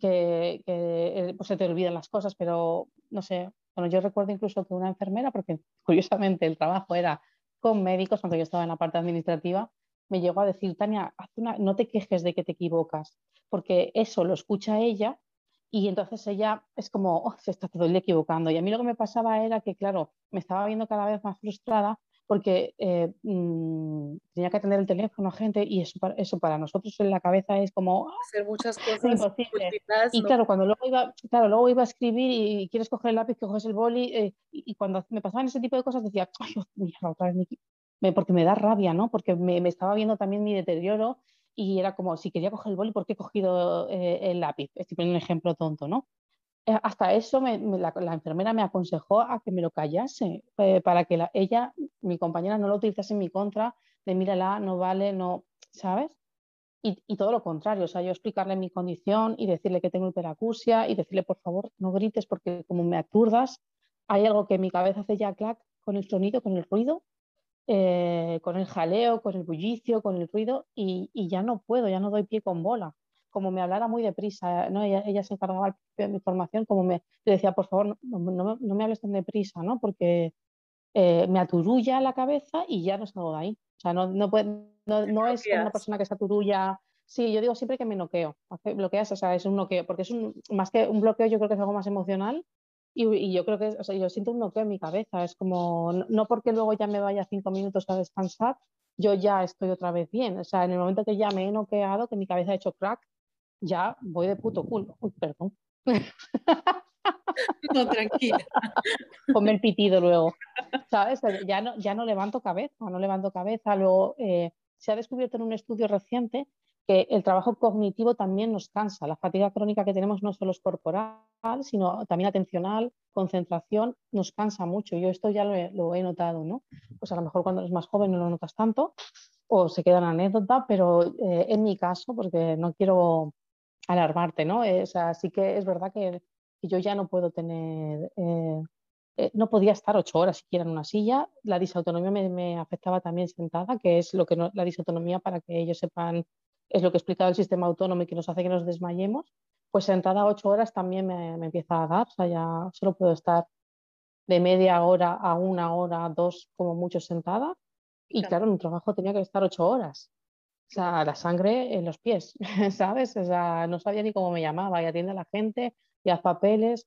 que pues se te olvidan las cosas, pero no sé, bueno, yo recuerdo incluso que una enfermera, porque curiosamente el trabajo era con médicos, cuando yo estaba en la parte administrativa, me llegó a decir, Tania, no te quejes de que te equivocas, porque eso lo escucha ella y entonces ella es como, oh, se está todo el día equivocando. Y a mí lo que me pasaba era que, claro, me estaba viendo cada vez más frustrada porque eh, mm, tenía que atender el teléfono a gente y eso, eso para nosotros en la cabeza es como ah, hacer muchas cosas y claro cuando luego iba claro luego iba a escribir y, quieres coger el lápiz que coges el boli eh, y, cuando me pasaban ese tipo de cosas decía ay mierda, otra vez me, porque me da rabia no porque me, me, estaba viendo también mi deterioro y era como si quería coger el boli ¿por qué he cogido eh, el lápiz estoy poniendo un ejemplo tonto no eh, hasta eso la, enfermera me aconsejó a que me lo callase, eh, para que ella, mi compañera, no lo utilizase en mi contra, de mírala, no vale, no, ¿sabes? Y, y, todo lo contrario, o sea, yo explicarle mi condición y decirle que tengo hiperacusia y decirle, por favor, no grites porque como me aturdas, hay algo que mi cabeza hace ya clac con el sonido, con el ruido, eh, con el jaleo, con el bullicio, con el ruido y, y ya no puedo, ya no doy pie con bola como me hablara muy deprisa, ¿no? ella, se encargaba de mi formación, como me decía, por favor, no, me hables tan deprisa, ¿no? porque eh, me aturulla la cabeza y ya no salgo de ahí. O sea, no, no, no, es una persona que se aturulla. Sí, yo digo siempre que me noqueo. Bloqueas, o sea, es un noqueo, porque es un, más que un bloqueo, yo creo que es algo más emocional. Y, yo creo que, o sea, yo siento un noqueo en mi cabeza. Es como, no porque luego ya me vaya cinco minutos a descansar, yo ya estoy otra vez bien. O sea, en el momento que ya me he noqueado, que mi cabeza ha hecho crack, ya voy de puto culo. Uy, perdón. No, tranquila. Ponme el pitido luego. ¿Sabes? Ya no, ya no levanto cabeza, no levanto cabeza. Luego eh, se ha descubierto en un estudio reciente que el trabajo cognitivo también nos cansa. La fatiga crónica que tenemos no solo es corporal, sino también atencional, concentración, nos cansa mucho. Yo esto ya lo he, notado, ¿no? Pues a lo mejor cuando eres más joven no lo notas tanto o se queda en anécdota, pero eh, en mi caso, porque no quiero alarmarte, ¿no? Eh, o que es verdad que, yo ya no puedo tener, eh, eh, no podía estar ocho horas siquiera en una silla. La disautonomía me, afectaba también sentada, que es lo que no, la disautonomía, para que ellos sepan, es lo que he explicado el sistema autónomo y que nos hace que nos desmayemos. Pues sentada ocho horas también me, me empieza a dar, o sea, ya solo puedo estar de media hora a una hora, dos como mucho sentada. Y claro, en un trabajo tenía que estar ocho horas. O sea, la sangre en los pies, ¿sabes? O sea, no sabía ni cómo me llamaba y atiende a la gente y haz papeles.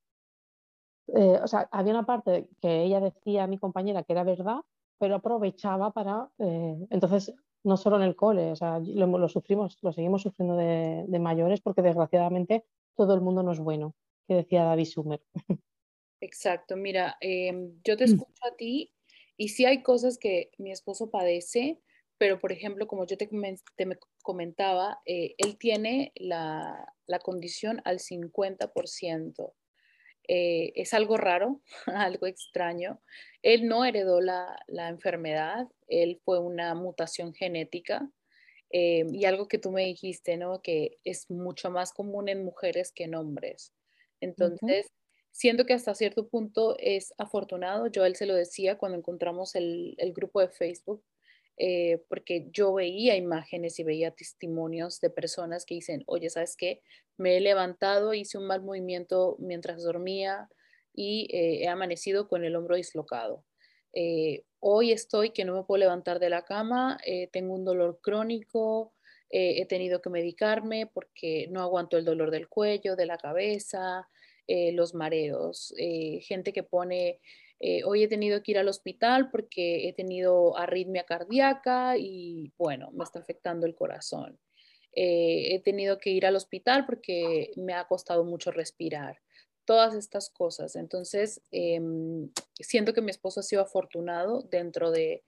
Eh, o sea, había una parte que ella decía a mi compañera que era verdad, pero aprovechaba para, eh, entonces, no solo en el cole, o sea, lo, sufrimos, lo seguimos sufriendo de, mayores porque desgraciadamente todo el mundo no es bueno, que decía David Sumer. Exacto, mira, em, yo te mm. escucho a ti y sí hay cosas que mi esposo padece, pero por ejemplo, como yo te, comentaba, eh, él tiene la, condición al 50%. Eh, es algo raro, algo extraño. Él no heredó la, enfermedad, él fue una mutación genética. Eh, y algo que tú me dijiste, ¿no? Que es mucho más común en mujeres que en hombres. Entonces, siento que hasta cierto punto es afortunado. Yo a él se lo decía cuando encontramos el, el grupo de Facebook eh, porque yo veía imágenes y veía testimonios de personas que dicen, oye, ¿sabes qué? Me he levantado, hice un mal movimiento mientras dormía y eh, he amanecido con el hombro dislocado. Eh, hoy estoy que no me puedo levantar de la cama, tengo un dolor crónico, eh, he tenido que medicarme porque no aguanto el dolor del cuello, de la cabeza, eh, los mareos, eh, gente que pone, hoy he tenido que ir al hospital porque he tenido arritmia cardíaca y bueno, me está afectando el corazón. he tenido que ir al hospital porque me ha costado mucho respirar. Todas estas cosas. Entonces, em, siento que mi esposo ha sido afortunado dentro de,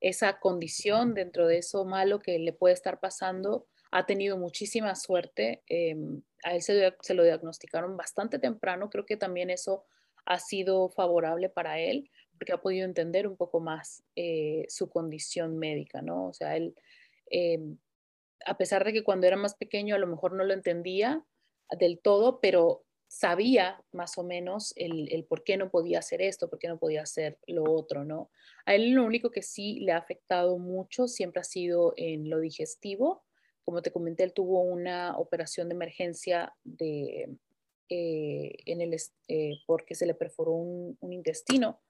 esa condición, dentro de eso malo que le puede estar pasando, ha tenido muchísima suerte. Em, a él se, lo diagnosticaron bastante temprano. Creo que también eso ha sido favorable para él porque ha podido entender un poco más eh, su condición médica, ¿no? O sea, él, em, a pesar de que cuando era más pequeño a lo mejor no lo entendía del todo, pero sabía más o menos el, por qué no podía hacer esto, por qué no podía hacer lo otro, ¿no? A él lo único que sí le ha afectado mucho siempre ha sido en lo digestivo. Como te comenté, él tuvo una operación de emergencia de, eh, en el, eh, porque se le perforó un, intestino.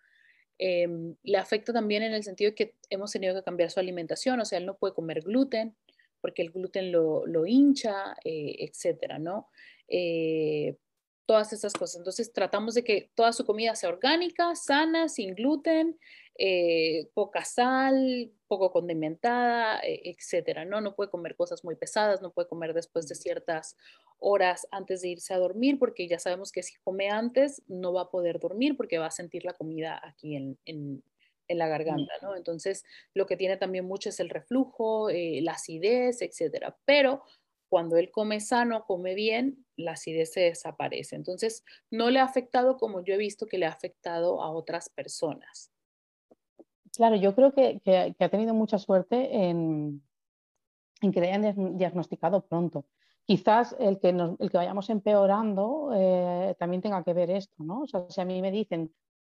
Em, le afecta también en el sentido de que hemos tenido que cambiar su alimentación, o sea, él no puede comer gluten porque el gluten lo, lo hincha, eh, etcétera, ¿no? Todas esas cosas. Entonces tratamos de que toda su comida sea orgánica, sana, sin gluten, eh, poca sal, poco condimentada, e, etcétera. ¿no? no puede comer cosas muy pesadas, no puede comer después de ciertas horas antes de irse a dormir, porque ya sabemos que si come antes no va a poder dormir porque va a sentir la comida aquí en, en, la garganta, ¿no? Entonces, lo que tiene también mucho es el reflujo, eh, la acidez, etcétera. Pero cuando él come sano, come bien, la acidez se desaparece. Entonces, no le ha afectado como yo he visto que le ha afectado a otras personas. Claro, yo creo que, ha tenido mucha suerte en, que le hayan diagnosticado pronto. Quizás el que, el que vayamos empeorando eh, también tenga que ver esto, ¿no? O sea, si a mí me dicen,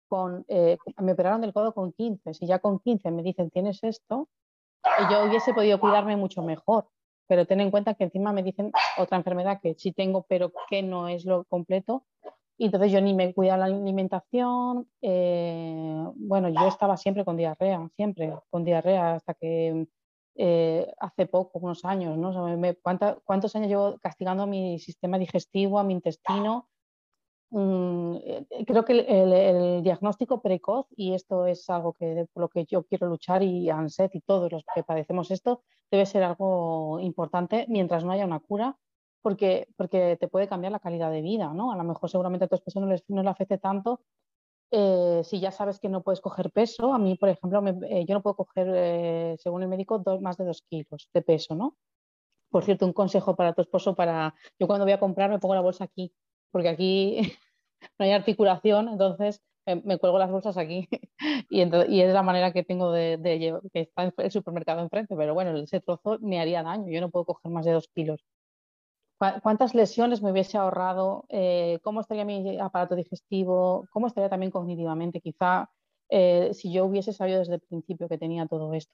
con, eh, me operaron del codo con 15, si ya con 15 me dicen tienes esto, yo hubiese podido cuidarme mucho mejor pero ten en cuenta que encima me dicen otra enfermedad que sí tengo, pero que no es lo completo. Y entonces yo ni me cuidaba la alimentación. Eh, bueno, yo estaba siempre con diarrea, siempre con diarrea, hasta que eh, hace poco, unos años, ¿no? ¿Cuántos años llevo castigando a mi sistema digestivo, a mi intestino? Mm, eh, creo que el, diagnóstico precoz, y esto es algo que por lo que yo quiero luchar, y ANSET y todos los que padecemos esto, debe ser algo importante mientras no haya una cura, porque, porque te puede cambiar la calidad de vida, ¿no? A lo mejor seguramente a tu esposo no, no le afecte tanto. Eh, si ya sabes que no puedes coger peso, a mí, por ejemplo, eh, yo no puedo coger, según el médico, más de dos kilos de peso, ¿no? Por cierto, un consejo para tu esposo, para yo cuando voy a comprar me pongo la bolsa aquí, porque aquí no hay articulación, entonces me cuelgo las bolsas aquí y, y, es la manera que tengo de, llevar, que está el supermercado enfrente, pero bueno, ese trozo me haría daño, yo no puedo coger más de dos kilos. ¿Cuántas lesiones me hubiese ahorrado? Eh, ¿Cómo estaría mi aparato digestivo? ¿Cómo estaría también cognitivamente? Quizá eh, si yo hubiese sabido desde el principio que tenía todo esto.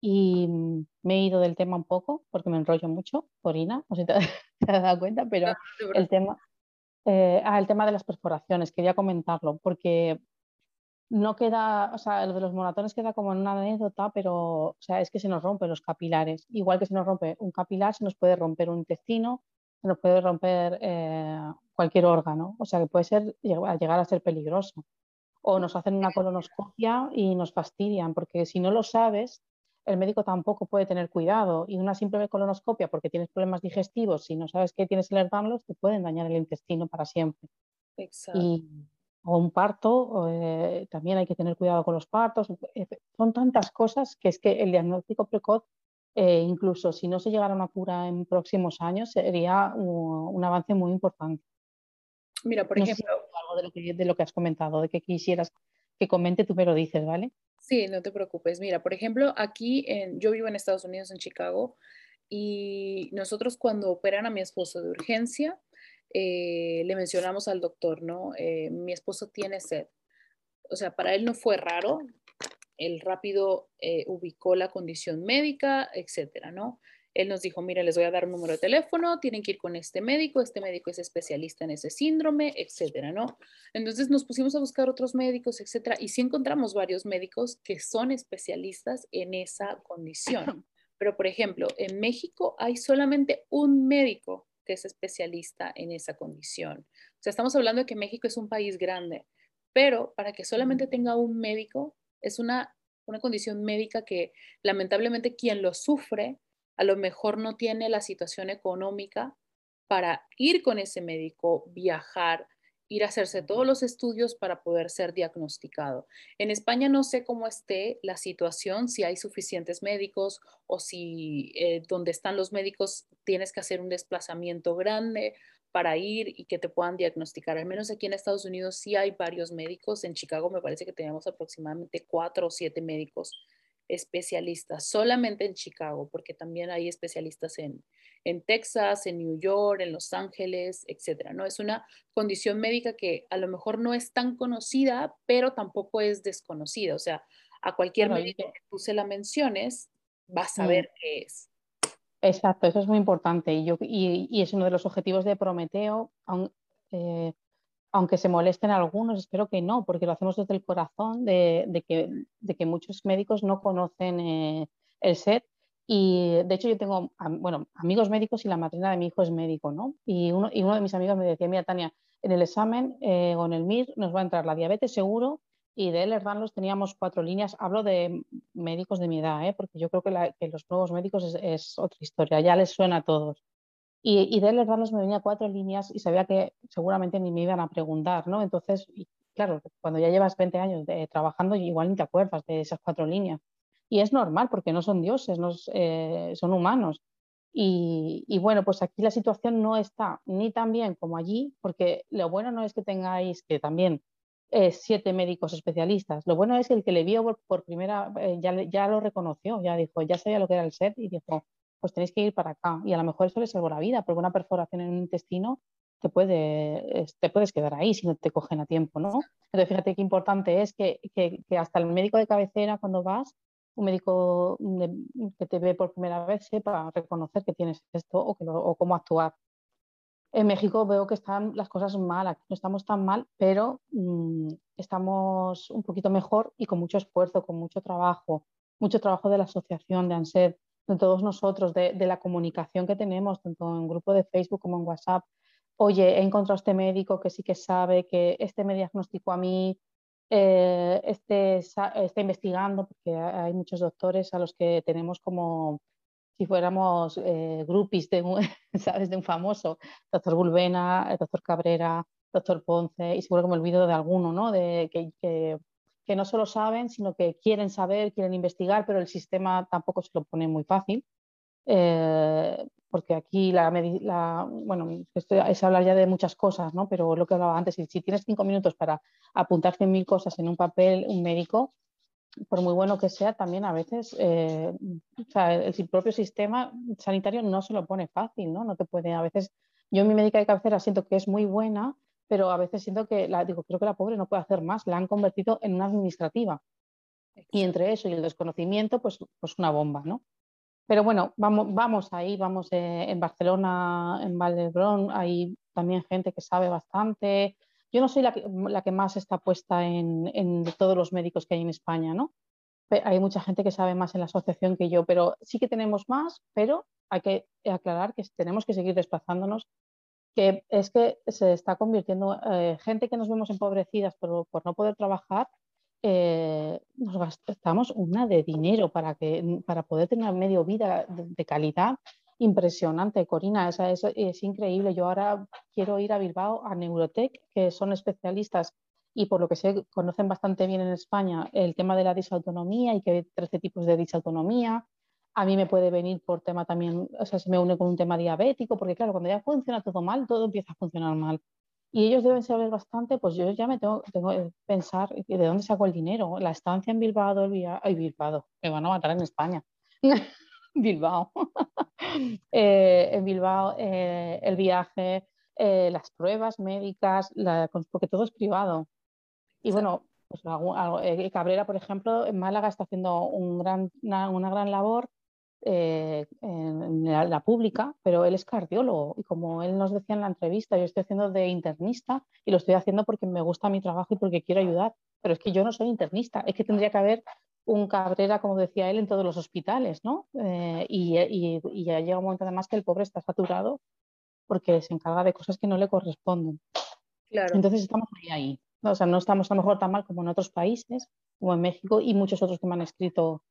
Y mm, me he ido del tema un poco porque me enrollo mucho, Corina, no sé si te, te has dado cuenta, pero el tema, eh, ah, el tema de las perforaciones, quería comentarlo, porque no queda, o sea, lo de los moratones queda como en una anécdota, pero o sea, es que se nos rompen los capilares. Igual que se nos rompe un capilar, se nos puede romper un intestino, se nos puede romper eh, cualquier órgano, o sea, que puede ser, llegar a ser peligroso. O nos hacen una colonoscopia y nos fastidian, porque si no lo sabes, el médico tampoco puede tener cuidado y una simple colonoscopia porque tienes problemas digestivos, si no sabes que tienes el hermanos, te pueden dañar el intestino para siempre. Exacto. Y, o un parto, eh, también hay que tener cuidado con los partos. Eh, son tantas cosas que es que el diagnóstico precoz, eh, incluso si no se llegara a una cura en próximos años, sería un, avance muy importante. Mira, por ejemplo, algo de lo, que, de lo que has comentado, de que quisieras que comente, tú me lo dices, ¿vale? Sí, no te preocupes. Mira, por ejemplo, aquí en, yo vivo en Estados Unidos, en Chicago, y nosotros cuando operan a mi esposo de urgencia, eh, le mencionamos al doctor, ¿no? Eh, mi esposo tiene sed. O sea, para él no fue raro, él rápido eh, ubicó la condición médica, etcétera, ¿no? Él nos dijo, mire, les voy a dar un número de teléfono, tienen que ir con este médico, este médico es especialista en ese síndrome, etcétera, ¿no? Entonces nos pusimos a buscar otros médicos, etcétera, y sí encontramos varios médicos que son especialistas en esa condición. Pero, por ejemplo, en México hay solamente un médico que es especialista en esa condición. O sea, estamos hablando de que México es un país grande, pero para que solamente tenga un médico es una, una condición médica que lamentablemente quien lo sufre a lo mejor no tiene la situación económica para ir con ese médico, viajar, ir a hacerse todos los estudios para poder ser diagnosticado. En España no sé cómo esté la situación, si hay suficientes médicos o si eh, donde están los médicos tienes que hacer un desplazamiento grande para ir y que te puedan diagnosticar. Al menos aquí en Estados Unidos sí hay varios médicos. En Chicago me parece que tenemos aproximadamente cuatro o siete médicos especialistas, solamente en Chicago, porque también hay especialistas en, en Texas, en New York, en Los Ángeles, etcétera, ¿no? Es una condición médica que a lo mejor no es tan conocida, pero tampoco es desconocida. O sea, a cualquier médico que tú se la menciones, vas a ver qué es. Exacto, eso es muy importante y, yo, y, es uno de los objetivos de Prometeo, eh, aunque se molesten algunos, espero que no, porque lo hacemos desde el corazón de, que, muchos médicos no conocen eh, el SET y de hecho yo tengo, bueno, amigos médicos y la madrina de mi hijo es médico, ¿no? Y uno, de mis amigos me decía, mira Tania, en el examen eh, o en el MIR nos va a entrar la diabetes seguro y de él los teníamos cuatro líneas. Hablo de médicos de mi edad, ¿eh? porque yo creo que, los nuevos médicos es, otra historia, ya les suena a todos. Y, y de él me venía cuatro líneas y sabía que seguramente ni me iban a preguntar, ¿no? Entonces, claro, cuando ya llevas 20 años de, trabajando, igual ni te acuerdas de esas cuatro líneas. Y es normal porque no son dioses, no eh, son humanos. Y, bueno, pues aquí la situación no está ni tan bien como allí, porque lo bueno no es que tengáis que también eh, siete médicos especialistas. Lo bueno es que el que le vio por, primera eh, ya, ya lo reconoció, ya dijo, ya sabía lo que era el SET y dijo, pues tenéis que ir para acá. Y a lo mejor eso le salvó la vida, porque una perforación en un intestino te, puede, te puedes quedar ahí si no te cogen a tiempo, ¿no? Entonces, fíjate qué importante es que, que, hasta el médico de cabecera, cuando vas, un médico que te ve por primera vez sepa reconocer que tienes esto o, cómo actuar. En México veo que están las cosas mal, no estamos tan mal, pero mm, estamos un poquito mejor y con mucho esfuerzo, con mucho trabajo, mucho trabajo de la asociación de ANSED, de todos nosotros, de, de la comunicación que tenemos, tanto en grupo de Facebook como en WhatsApp. Oye, he encontrado a este médico que sí que sabe que este me diagnosticó a mí, eh, esté, investigando, porque hay muchos doctores a los que tenemos como si fuéramos eh, groupies de un, ¿sabes? de un famoso, doctor Bulbena, doctor Cabrera, doctor Ponce, y seguro que me olvido de alguno, ¿no? De, que, que, no solo saben, sino que quieren saber, quieren investigar, pero el sistema tampoco se lo pone muy fácil. Eh, porque aquí la, bueno, esto es hablar ya de muchas cosas, ¿no? Pero lo que hablaba antes, si, tienes cinco minutos para apuntar mil cosas en un papel, un médico, por muy bueno que sea, también a veces eh, o sea, el, propio sistema sanitario no se lo pone fácil, ¿no? No te puede, a veces, yo mi médica de cabecera siento que es muy buena, pero a veces siento que, la, digo, creo que la pobre no puede hacer más, la han convertido en una administrativa. Y entre eso y el desconocimiento, pues, pues una bomba, ¿no? Pero bueno, vamos, vamos ahí, vamos eh, en Barcelona, en Valdebrón, hay también gente que sabe bastante. Yo no soy la que, la que más está puesta en, en, todos los médicos que hay en España, ¿no? Hay mucha gente que sabe más en la asociación que yo, pero sí que tenemos más, pero hay que aclarar que tenemos que seguir desplazándonos, que es que se está convirtiendo eh, gente que nos vemos empobrecidas por, por no poder trabajar, eh, nos gastamos una de dinero para, que, para poder tener medio vida de, calidad impresionante, Corina, es, es, increíble. Yo ahora quiero ir a Bilbao, a Neurotech, que son especialistas y por lo que sé conocen bastante bien en España el tema de la disautonomía y que hay 13 tipos de disautonomía. A mí me puede venir por tema también, o sea, se me une con un tema diabético, porque claro, cuando ya funciona todo mal, todo empieza a funcionar mal y ellos deben saber bastante, pues yo ya me tengo, tengo que pensar de dónde saco el dinero. La estancia en Bilbao, el via... Ay, Bilbao, me van a matar en España. Bilbao. eh, en Bilbao, eh, el viaje, eh, las pruebas médicas, la... porque todo es privado. Y bueno, pues eh, Cabrera, por ejemplo, en Málaga está haciendo un gran, una, una gran labor eh, en la, pública, pero él es cardiólogo y como él nos decía en la entrevista, yo estoy haciendo de internista y lo estoy haciendo porque me gusta mi trabajo y porque quiero ayudar, pero es que yo no soy internista, es que tendría que haber un cabrera, como decía él, en todos los hospitales, ¿no? Eh, y, y, ya llega un momento además que el pobre está saturado porque se encarga de cosas que no le corresponden. Claro. Entonces estamos ahí, ahí. O sea, no estamos a lo mejor tan mal como en otros países, como en México y muchos otros que me han escrito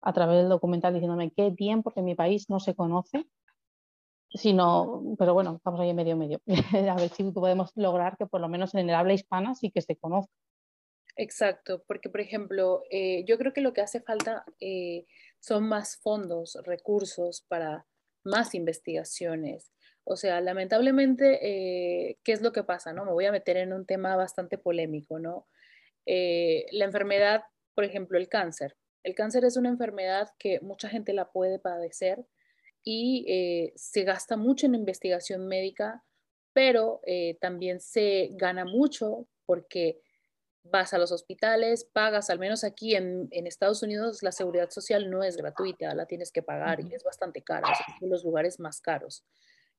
a través del documental diciéndome qué bien porque mi país no se conoce, sino, pero bueno, estamos ahí en medio medio. a ver si podemos lograr que por lo menos en el habla hispana sí que se conozca. Exacto, porque por ejemplo, eh, yo creo que lo que hace falta eh, son más fondos, recursos para más investigaciones. O sea, lamentablemente, eh, ¿qué es lo que pasa? No? Me voy a meter en un tema bastante polémico, ¿no? la enfermedad, por ejemplo, el cáncer. El cáncer es una enfermedad que mucha gente la puede padecer y se gasta mucho en investigación médica, pero también se gana mucho porque vas a los hospitales, pagas, al menos aquí en, Estados Unidos la seguridad social no es gratuita, la tienes que pagar y es bastante cara, es uno de los lugares más caros.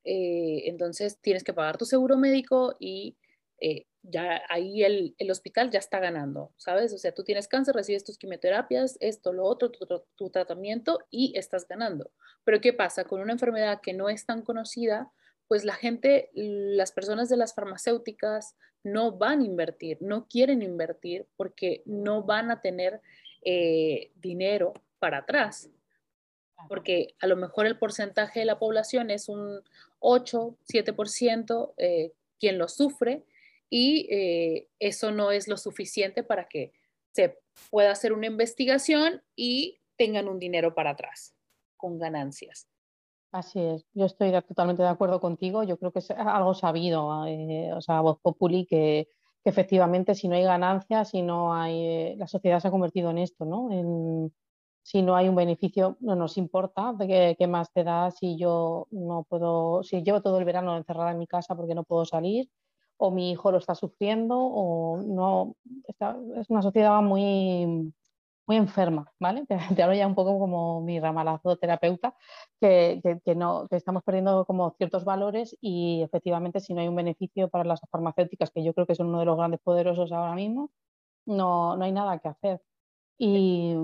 Eh, entonces tienes que pagar tu seguro médico y eh, ya ahí el, hospital ya está ganando, ¿sabes? O sea, tú tienes cáncer, recibes tus quimioterapias, esto, lo otro, tu, tu tratamiento y estás ganando. Pero ¿qué pasa? Con una enfermedad que no es tan conocida, pues la gente, las personas de las farmacéuticas no van a invertir, no quieren invertir porque no van a tener eh, dinero para atrás. Porque a lo mejor el porcentaje de la población es un 8, 7% eh, quien lo sufre y eh, eso no es lo suficiente para que se pueda hacer una investigación y tengan un dinero para atrás con ganancias. Así es, yo estoy totalmente de acuerdo contigo. Yo creo que es algo sabido, eh, o sea, voz populi, que, efectivamente si no hay ganancias, si no hay, eh, la sociedad se ha convertido en esto, ¿no? si no hay un beneficio, no nos importa de qué, más te da si yo no puedo, si llevo todo el verano encerrada en mi casa porque no puedo salir, o mi hijo lo está sufriendo, o no. es una sociedad muy muy enferma, ¿vale? Te, hablo ya un poco como mi ramalazo terapeuta, que, que, no, que estamos perdiendo como ciertos valores y efectivamente si no hay un beneficio para las farmacéuticas, que yo creo que son uno de los grandes poderosos ahora mismo, no, no hay nada que hacer. Y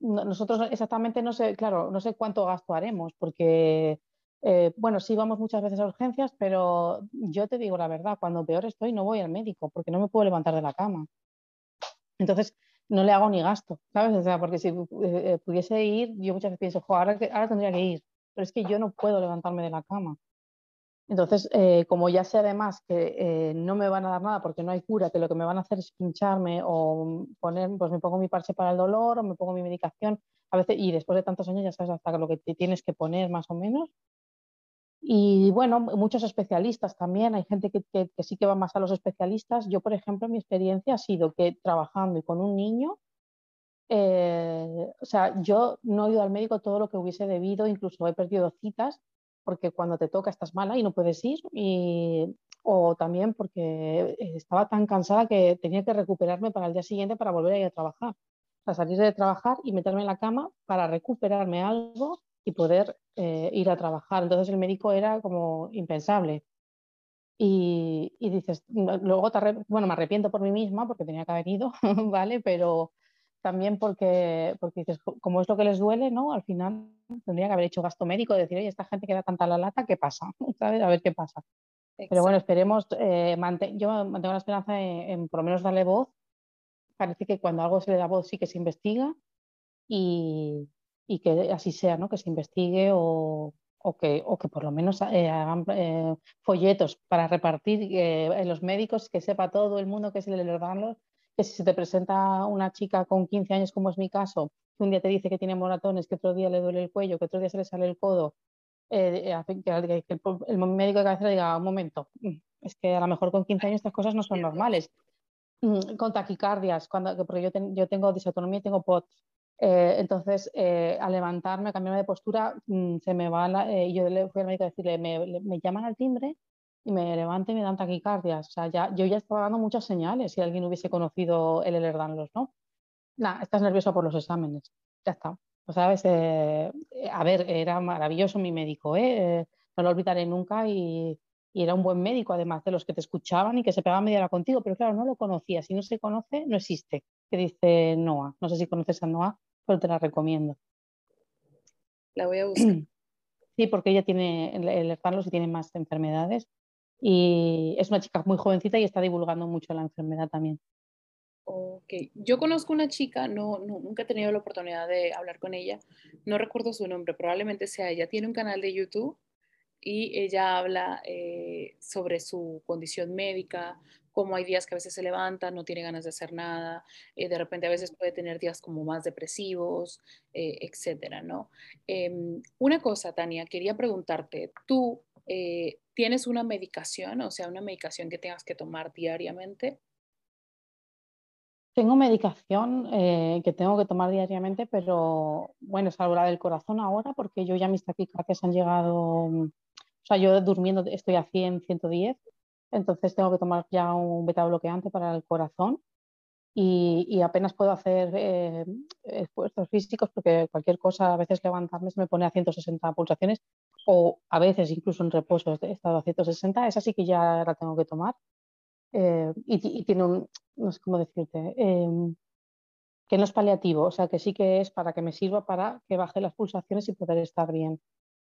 nosotros exactamente no sé, claro, no sé cuánto gasto haremos, porque, eh, bueno, sí vamos muchas veces a urgencias, pero yo te digo la verdad, cuando peor estoy no voy al médico, porque no me puedo levantar de la cama. Entonces, no le hago ni gasto, ¿sabes? O sea, porque si eh, eh, pudiese ir, yo muchas veces pienso, ahora, tendría que ir, pero es que yo no puedo levantarme de la cama. Entonces, como ya sé además que no me van a dar nada porque no hay cura, que lo que me van a hacer es pincharme o poner, pues me pongo mi parche para el dolor o me pongo mi medicación, a veces, y después de tantos años ya sabes hasta lo que tienes que poner más o menos, y bueno, muchos especialistas también, hay gente que, sí que va más a los especialistas. Yo, por ejemplo, mi experiencia ha sido que trabajando y con un niño, eh, o sea, yo no he ido al médico todo lo que hubiese debido, incluso he perdido citas porque cuando te toca estás mala y no puedes ir, y, o también porque estaba tan cansada que tenía que recuperarme para el día siguiente para volver a ir a trabajar. O sea, salir de trabajar y meterme en la cama para recuperarme algo y poder eh, ir a trabajar. Entonces el médico era como impensable. Y, dices, luego bueno, me arrepiento por mí misma porque tenía que haber ido, ¿vale? Pero también porque, porque dices, como es lo que les duele, ¿no? Al final tendría que haber hecho gasto médico, decir, oye, esta gente que da tanta la lata, ¿qué pasa? ¿Sabes? A ver qué pasa. Pero bueno, esperemos, eh, yo mantengo la esperanza en, en, por lo menos darle voz. Parece que cuando algo se le da voz sí que se investiga y, y que así sea, ¿no? que se investigue o, o, que, o que por lo menos eh, hagan eh, folletos para repartir eh, los médicos, que sepa todo el mundo que es el Lerdanlos, que si se te presenta una chica con 15 años, como es mi caso, que un día te dice que tiene moratones, que otro día le duele el cuello, que otro día se le sale el codo, que, el, médico de cabecera diga, un momento, mm, es que a lo mejor con 15 años estas cosas no son normales. Mm, con taquicardias, cuando, porque yo, yo tengo disautonomía y tengo POTS, eh, entonces, eh, al levantarme, cambiarme de postura, mm, se me va la, eh, yo le fui al médico a decirle, me, llaman al timbre y me levanto y me dan taquicardias. O sea, ya, yo ya estaba dando muchas señales si alguien hubiese conocido el Ehlers-Danlos, ¿no? Nah, estás nervioso por los exámenes. Ya está. O sabes, a ver, era maravilloso mi médico, no lo olvidaré nunca y, era un buen médico, además de los que te escuchaban y que se pegaban media hora contigo, pero claro, no lo conocía. Si no se conoce, no existe. Que dice Noah. No sé si conoces a Noah, pero te la recomiendo. La voy a buscar. Sí, porque ella tiene, el hermano y tiene más enfermedades y es una chica muy jovencita y está divulgando mucho la enfermedad también. Ok, yo conozco una chica, no, nunca he tenido la oportunidad de hablar con ella, no recuerdo su nombre, probablemente sea ella, tiene un canal de YouTube y ella habla eh, sobre su condición médica, cómo hay días que a veces se levanta, no tiene ganas de hacer nada, eh, de repente a veces puede tener días como más depresivos, eh, etcétera, ¿no? Em, una cosa, Tania, quería preguntarte, ¿tú tienes una medicación, o sea, una medicación que tengas que tomar diariamente? Tengo medicación que tengo que tomar diariamente, pero bueno, salvo la del corazón ahora, porque yo ya mis taquicardias han llegado o sea, yo durmiendo estoy a 100, 110, entonces tengo que tomar ya un beta bloqueante para el corazón y, apenas puedo hacer eh, esfuerzos físicos porque cualquier cosa, a veces levantarme se me pone a 160 pulsaciones o a veces incluso en reposo he estado a 160, esa sí que ya la tengo que tomar. Eh, y, tiene un, no sé cómo decirte, em, que no es paliativo, o sea, que sí que es para que me sirva para que baje las pulsaciones y poder estar bien.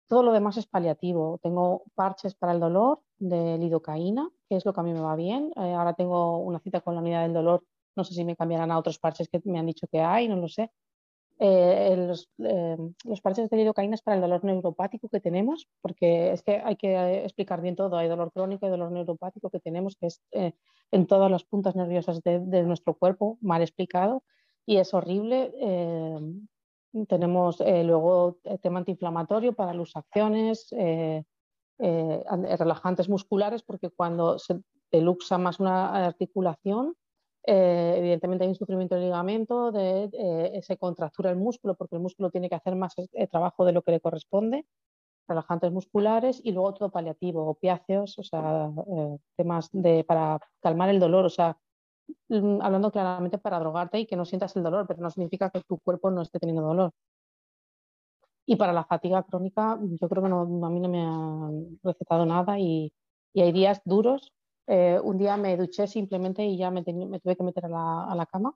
Todo lo demás es paliativo. Tengo parches para el dolor de lidocaína, que es lo que a mí me va bien. Eh, ahora tengo una cita con la unidad del dolor. No sé si me cambiarán a otros parches que me han dicho que hay, no lo sé. Eh, los, eh, los, parches de lidocaína es para el dolor neuropático que tenemos, porque es que hay que explicar bien todo. Hay dolor crónico y dolor neuropático que tenemos, que es en todas las puntas nerviosas de, de, nuestro cuerpo, mal explicado, y es horrible. Tenemos luego tema antiinflamatorio para luxaciones, eh, relajantes musculares, porque cuando se luxa más una articulación, evidentemente hay un sufrimiento del ligamento, de, se contractura el músculo, porque el músculo tiene que hacer más trabajo de lo que le corresponde, relajantes musculares y luego todo paliativo, opiáceos, o sea, temas de, para calmar el dolor, o sea, Mm, hablando claramente para drogarte y que no sientas el dolor, pero no significa que tu cuerpo no esté teniendo dolor. Y para la fatiga crónica, yo creo que no, a mí no me ha recetado nada y, y hay días duros. Eh, un día me duché simplemente y ya me, me tuve que meter a la, a la, cama.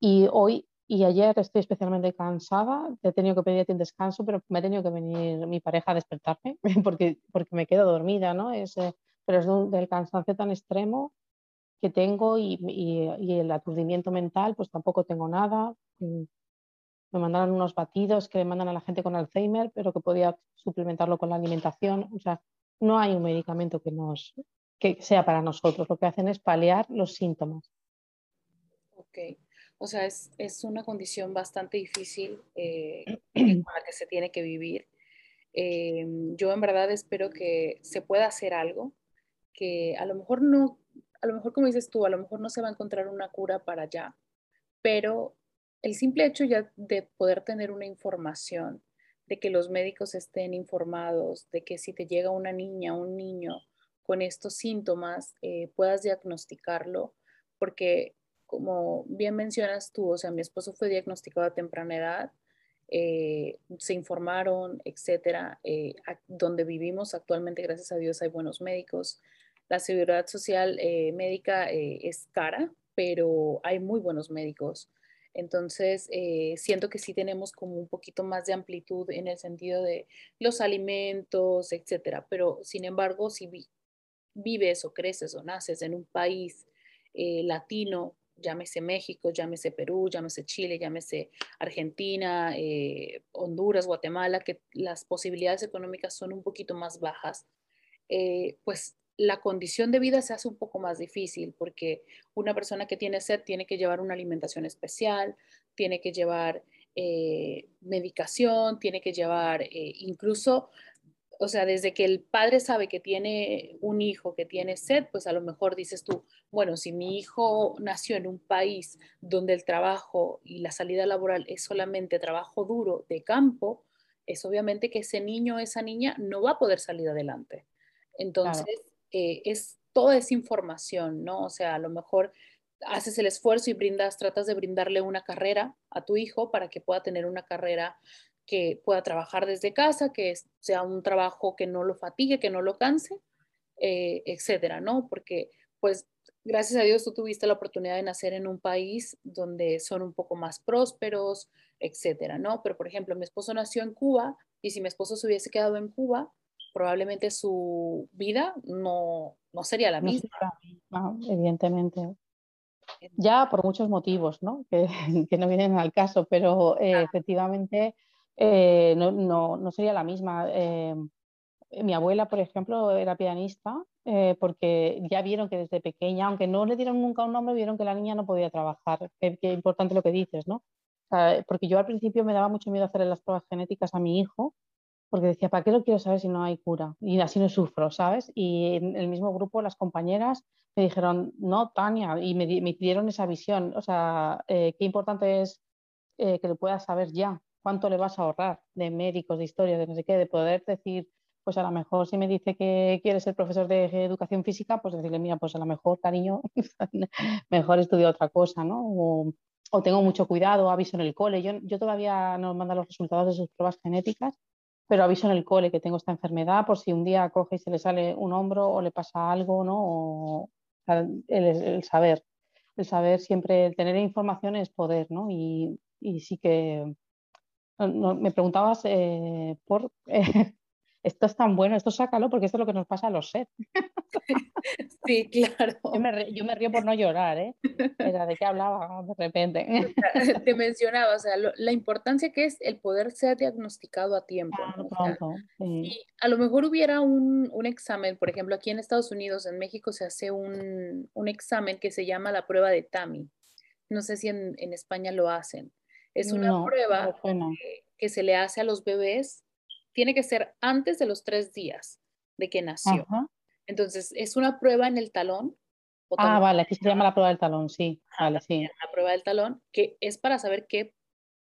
Y hoy y ayer estoy especialmente cansada. He tenido que pedirte un descanso, pero me ha tenido que venir mi pareja a despertarme porque, porque me quedo dormida, ¿no? Es, eh, pero es del cansancio tan extremo que tengo y, el aturdimiento mental, pues tampoco tengo nada. Me mandaron unos batidos que le mandan a la gente con Alzheimer, pero que podía suplementarlo con la alimentación. O sea, no hay un medicamento que, nos, que sea para nosotros. Lo que hacen es paliar los síntomas. Ok. O sea, es, es una condición bastante difícil eh, con la que se tiene que vivir. Eh, yo en verdad espero que se pueda hacer algo, que a lo mejor no a lo mejor como dices tú, a lo mejor no se va a encontrar una cura para allá, pero el simple hecho ya de poder tener una información, de que los médicos estén informados, de que si te llega una niña, un niño con estos síntomas, eh, puedas diagnosticarlo, porque como bien mencionas tú, o sea, mi esposo fue diagnosticado a temprana edad, eh, se informaron, etcétera. Eh, donde vivimos actualmente, gracias a Dios, hay buenos médicos, la seguridad social eh, médica es cara, pero hay muy buenos médicos. Entonces, eh, siento que sí tenemos como un poquito más de amplitud en el sentido de los alimentos, etcétera. Pero, sin embargo, si vives o creces o naces en un país latino, llámese México, llámese Perú, llámese Chile, llámese Argentina, Honduras, Guatemala, que las posibilidades económicas son un poquito más bajas, pues la condición de vida se hace un poco más difícil porque una persona que tiene sed tiene que llevar una alimentación especial, tiene que llevar eh, medicación, tiene que llevar eh, incluso, o sea, desde que el padre sabe que tiene un hijo que tiene sed, pues a lo mejor dices tú, bueno, si mi hijo nació en un país donde el trabajo y la salida laboral es solamente trabajo duro de campo, es obviamente que ese niño o esa niña no va a poder salir adelante. Entonces, eh, es toda esa información, ¿no? O sea, a lo mejor haces el esfuerzo y brindas, tratas de brindarle una carrera a tu hijo para que pueda tener una carrera que pueda trabajar desde casa, que sea un trabajo que no lo fatigue, que no lo canse, eh, etcétera, ¿no? Porque, pues, gracias a Dios tú tuviste la oportunidad de nacer en un país donde son un poco más prósperos, etcétera, ¿no? Pero, por ejemplo, mi esposo nació en Cuba y si mi esposo se hubiese quedado en Cuba, probablemente su vida no, no sería la misma. evidentemente. Ya por muchos motivos, ¿no? Que, que no vienen al caso, pero eh, efectivamente eh, no, no, no, sería la misma. Eh, mi abuela, por ejemplo, era pianista porque ya vieron que desde pequeña, aunque no le dieron nunca un nombre, vieron que la niña no podía trabajar. Qué, qué importante lo que dices, ¿no? porque yo al principio me daba mucho miedo hacerle las pruebas genéticas a mi hijo, porque decía, ¿para qué lo quiero saber si no hay cura? Y así no sufro, ¿sabes? Y en el mismo grupo las compañeras me dijeron, no, Tania, y me, me pidieron esa visión. O sea, eh, qué importante es eh, que lo puedas saber ya, cuánto le vas a ahorrar de médicos, de historia, de no sé qué, de poder decir, pues a lo mejor si me dice que quiere ser profesor de educación física, pues decirle, mira, pues a lo mejor, cariño, mejor estudio otra cosa, ¿no? O, o, tengo mucho cuidado, aviso en el cole. Yo, yo todavía no mando los resultados de sus pruebas genéticas, pero aviso en el cole que tengo esta enfermedad por si un día coge y se le sale un hombro o le pasa algo, ¿no? O, el, saber, el saber siempre, tener información es poder, ¿no? Y, y sí que me preguntabas eh, por esto es tan bueno, esto sácalo porque esto es lo que nos pasa a los set. Sí, claro. Yo me, yo me río por no llorar, ¿eh? Era de qué hablaba de repente. Te mencionaba, o sea, la importancia que es el poder ser diagnosticado a tiempo. Y a lo mejor hubiera un, un, examen, por ejemplo, aquí en Estados Unidos, en México se hace un, un examen que se llama la prueba de TAMI. No sé si en, en España lo hacen. Es una prueba que, que se le hace a los bebés tiene que ser antes de los tres días de que nació. Entonces, es una prueba en el talón. ah, vale, aquí se llama la prueba del talón, sí. Vale, sí. La prueba del talón, que es para saber qué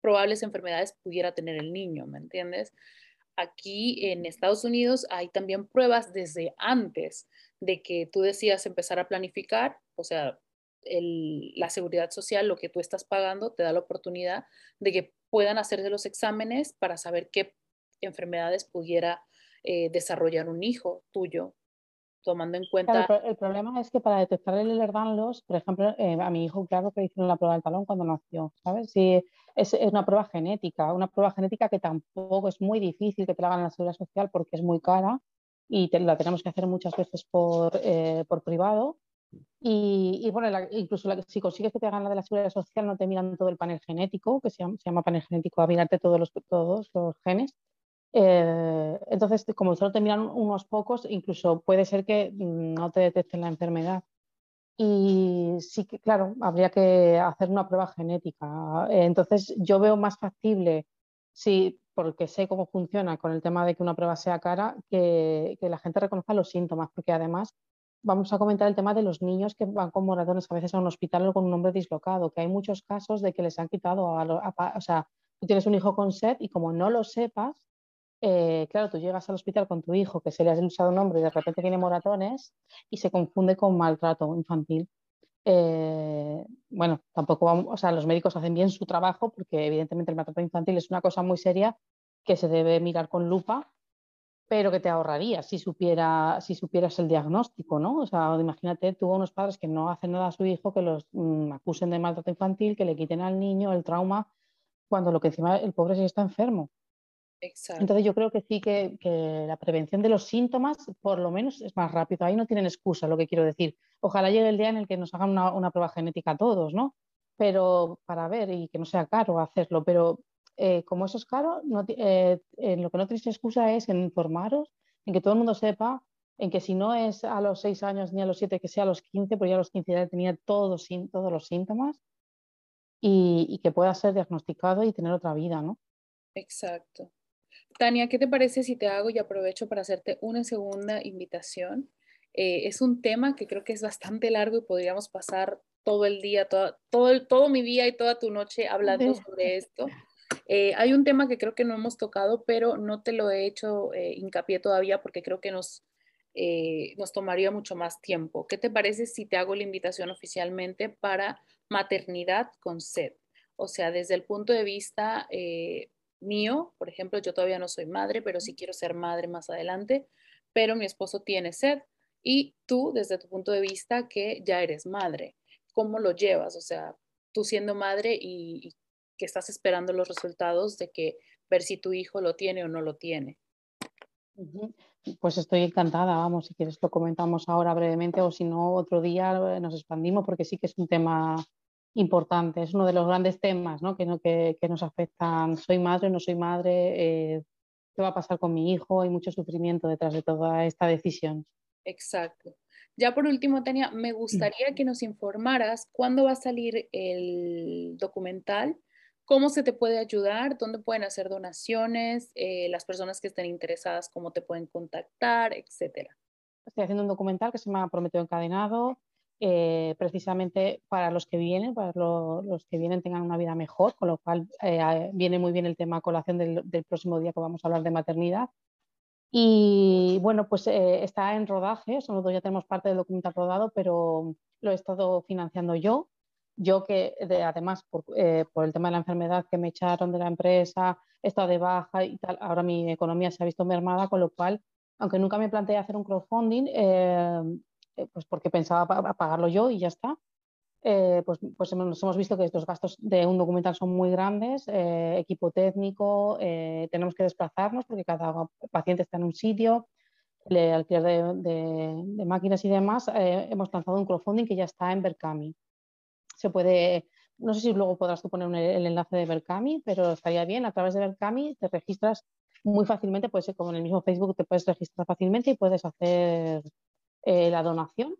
probables enfermedades pudiera tener el niño, ¿me entiendes? Aquí en Estados Unidos hay también pruebas desde antes de que tú decidas empezar a planificar, o sea, la seguridad social, lo que tú estás pagando, te da la oportunidad de que puedan hacerse los exámenes para saber qué enfermedades pudiera eh, desarrollar un hijo tuyo, tomando en cuenta... el, problema es que para detectar el Ehlers-Danlos, por ejemplo, eh, a mi hijo, claro que hicieron la prueba del talón cuando nació, ¿sabes? Es, una prueba genética, una prueba genética que tampoco es muy difícil que te la hagan en la seguridad social porque es muy cara y la tenemos que hacer muchas veces por, eh, por privado. Y, bueno, incluso si consigues que te hagan la de la seguridad social, no te miran todo el panel genético, que se llama, se llama panel genético, a mirarte todos los, todos los genes, eh, entonces, como solo te miran unos pocos, incluso puede ser que no te detecten la enfermedad. Y sí que, claro, habría que hacer una prueba genética. Eh, entonces, yo veo más factible, sí, porque sé cómo funciona con el tema de que una prueba sea cara, que, que la gente reconozca los síntomas, porque además vamos a comentar el tema de los niños que van con moratones a veces a un hospital o con un hombre dislocado, que hay muchos casos de que les han quitado, a, a, o sea, tú tienes un hijo con sed y como no lo sepas, eh, claro, tú llegas al hospital con tu hijo que se le ha usado un nombre y de repente tiene moratones y se confunde con maltrato infantil. Eh, bueno, tampoco vamos, o sea, los médicos hacen bien su trabajo porque evidentemente el maltrato infantil es una cosa muy seria que se debe mirar con lupa, pero que te ahorraría si, supiera, si supieras el diagnóstico, ¿no? O sea, imagínate tú unos padres que no hacen nada a su hijo, que los mm, acusen de maltrato infantil, que le quiten al niño el trauma, cuando lo que encima el pobre sí está enfermo. Entonces yo creo que sí que, la prevención de los síntomas por lo menos es más rápido. Ahí no tienen excusa, lo que quiero decir. Ojalá llegue el día en el que nos hagan una, prueba genética a todos, ¿no? Pero para ver y que no sea caro hacerlo. Pero eh, como eso es caro, eh, lo que no tenéis excusa es en informaros, en que todo el mundo sepa, en que si no es a los 6 años ni a los 7, que sea a los 15, porque ya a los 15 ya tenía todos, todos los síntomas y, y que pueda ser diagnosticado y tener otra vida, ¿no? Exacto. Tania, ¿qué te parece si te hago y aprovecho para hacerte una segunda invitación? Eh, es un tema que creo que es bastante largo y podríamos pasar todo el día, todo, todo, todo mi día y toda tu noche hablando sobre esto. Eh, hay un tema que creo que no hemos tocado, pero no te lo he hecho eh, hincapié todavía porque creo que nos, nos tomaría mucho más tiempo. ¿Qué te parece si te hago la invitación oficialmente para maternidad con sed? O sea, desde el punto de vista mío, por ejemplo, yo todavía no soy madre, pero sí quiero ser madre más adelante, pero mi esposo tiene sed y tú desde tu punto de vista que ya eres madre. ¿Cómo lo llevas? O sea, tú siendo madre y, que estás esperando los resultados de que ver si tu hijo lo tiene o no lo tiene. Pues estoy encantada, vamos, si quieres lo comentamos ahora brevemente o si no otro día nos expandimos porque sí que es un tema importante, es uno de los grandes temas ¿no? Que, que, nos afectan. Soy madre, no soy madre, eh, qué va a pasar con mi hijo, hay mucho sufrimiento detrás de toda esta decisión. Exacto. Ya por último, Tania, me gustaría que nos informaras cuándo va a salir el documental, cómo se te puede ayudar, dónde pueden hacer donaciones, eh, las personas que estén interesadas, cómo te pueden contactar, etcétera. Estoy haciendo un documental que se llama Prometeo Encadenado, eh, precisamente para los que vienen, para los que vienen tengan una vida mejor, con lo cual eh, viene muy bien el tema colación del, próximo día que vamos a hablar de maternidad. Y bueno, pues eh, está en rodaje, nosotros ya tenemos parte del documental rodado, pero lo he estado financiando yo. Yo que además por, por, el tema de la enfermedad que me echaron de la empresa, he estado de baja y tal, ahora mi economía se ha visto mermada, con lo cual, aunque nunca me planteé hacer un crowdfunding, eh, pues porque pensaba pagarlo yo y ya está. Eh, pues, pues nos hemos visto que estos gastos de un documental son muy grandes, eh, equipo técnico, tenemos que desplazarnos porque cada paciente está en un sitio, el alquiler de, máquinas y demás. hemos lanzado un crowdfunding que ya está en Berkami. Se puede, no sé si luego podrás tú poner el enlace de Berkami, pero estaría bien, a través de Berkami te registras muy fácilmente, puede ser como en el mismo Facebook, te puedes registrar fácilmente y puedes hacer eh, la donación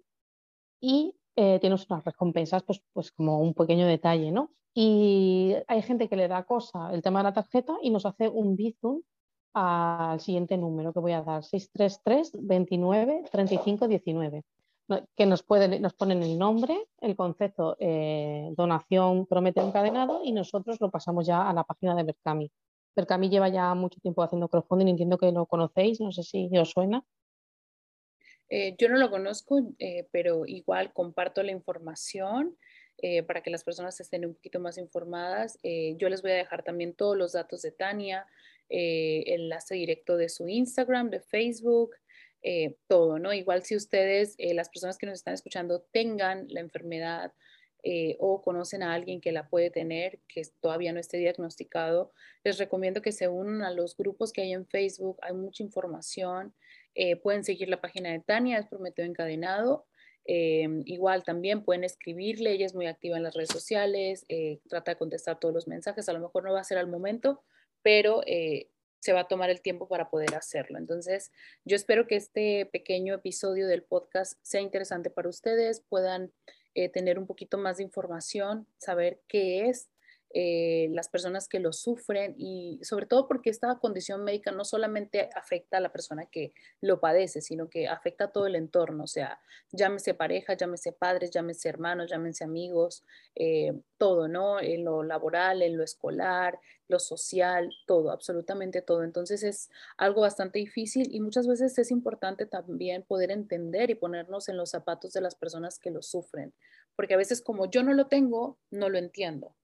y eh, tienes unas recompensas, pues, pues como un pequeño detalle, ¿no? Y hay gente que le da cosa el tema de la tarjeta y nos hace un bizum al siguiente número que voy a dar, 633 29 35 19 que nos, pueden, nos ponen el nombre, el concepto eh, donación promete encadenado y nosotros lo pasamos ya a la página de Berkami. Berkami lleva ya mucho tiempo haciendo crowdfunding, entiendo que lo conocéis, no sé si os suena. Eh, yo no lo conozco, eh, pero igual comparto la información eh, para que las personas estén un poquito más informadas. yo les voy a dejar también todos los datos de Tania, enlace directo de su Instagram, de Facebook, todo, ¿no? Igual si ustedes, las personas que nos están escuchando, tengan la enfermedad o conocen a alguien que la puede tener, que todavía no esté diagnosticado, les recomiendo que se unan a los grupos que hay en Facebook. Hay mucha información. Eh, pueden seguir la página de Tania, es Prometeo Encadenado. Eh, igual también pueden escribirle, ella es muy activa en las redes sociales, eh, trata de contestar todos los mensajes, a lo mejor no va a ser al momento, pero se va a tomar el tiempo para poder hacerlo. Entonces, yo espero que este pequeño episodio del podcast sea interesante para ustedes, puedan tener un poquito más de información, saber qué es eh, las personas que lo sufren y sobre todo porque esta condición médica no solamente afecta a la persona que lo padece, sino que afecta a todo el entorno, o sea, llámese pareja, llámese padres, llámese hermanos, llámese amigos, eh, todo, ¿no? En lo laboral, en lo escolar, lo social, todo, absolutamente todo. Entonces es algo bastante difícil y muchas veces es importante también poder entender y ponernos en los zapatos de las personas que lo sufren, porque a veces como yo no lo tengo, no lo entiendo.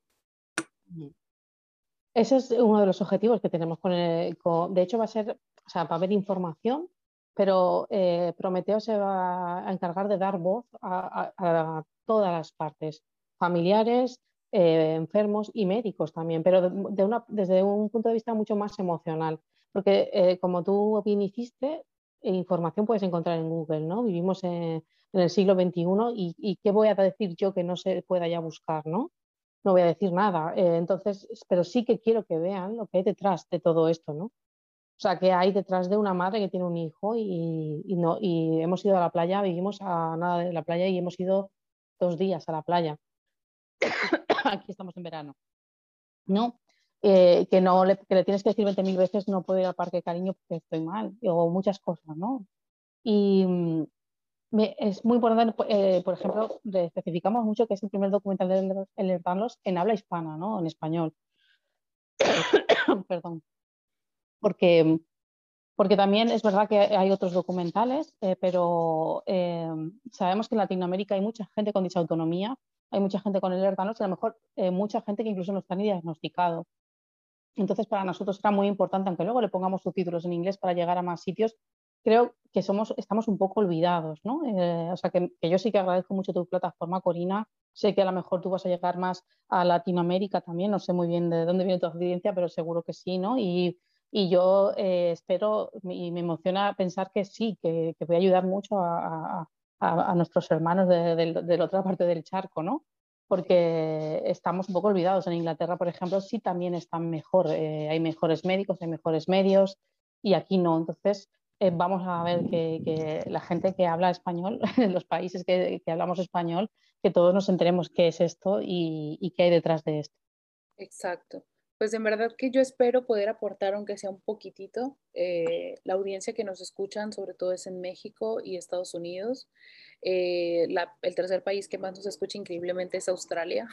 Ese es uno de los objetivos que tenemos con, el, de hecho va a ser, o sea, va a haber información, pero eh, Prometeo se va a encargar de dar voz a, todas las partes, familiares, eh, enfermos y médicos también, pero desde un punto de vista mucho más emocional, porque eh, como tú bien hiciste, información puedes encontrar en Google, ¿no? Vivimos en, en el siglo XXI y, y, qué voy a decir yo que no se pueda ya buscar, ¿no? No voy a decir nada. Eh, entonces, pero sí que quiero que vean lo que hay detrás de todo esto, ¿no? O sea, que hay detrás de una madre que tiene un hijo y, no, y hemos ido a la playa, vivimos a nada de la playa y hemos ido dos días a la playa. Aquí estamos en verano. ¿No? Eh, que no le, que le tienes que decir 20.000 veces no puedo ir al parque cariño porque estoy mal, o muchas cosas, ¿no? Y, es muy importante, eh, por ejemplo, especificamos mucho que es el primer documental de El en habla hispana, ¿no? En español. Perdón. Porque, porque también es verdad que hay otros documentales, eh, pero eh, sabemos que en Latinoamérica hay mucha gente con disautonomía, hay mucha gente con el Erdanos y a lo mejor mucha gente que incluso no está ni diagnosticado. Entonces, para nosotros era muy importante, aunque luego le pongamos subtítulos en inglés para llegar a más sitios, creo que somos, estamos un poco olvidados, ¿no? Eh, o sea, que, yo sí que agradezco mucho tu plataforma, Corina. Sé que a lo mejor tú vas a llegar más a Latinoamérica también, no sé muy bien de dónde viene tu audiencia, pero seguro que sí, ¿no? Y, yo eh, espero y me emociona pensar que sí, que, voy a ayudar mucho a, nuestros hermanos de, la otra parte del charco, ¿no? Porque estamos un poco olvidados. En Inglaterra, por ejemplo, sí también están mejor, eh, hay mejores médicos, hay mejores medios y aquí no. Entonces, eh, vamos a ver que, la gente que habla español, en los países que, hablamos español, que todos nos enteremos qué es esto y, qué hay detrás de esto. Exacto. Pues en verdad que yo espero poder aportar, aunque sea un poquitito, eh, la audiencia que nos escuchan, sobre todo es en México y Estados Unidos. Eh, el tercer país que más nos escucha increíblemente es Australia.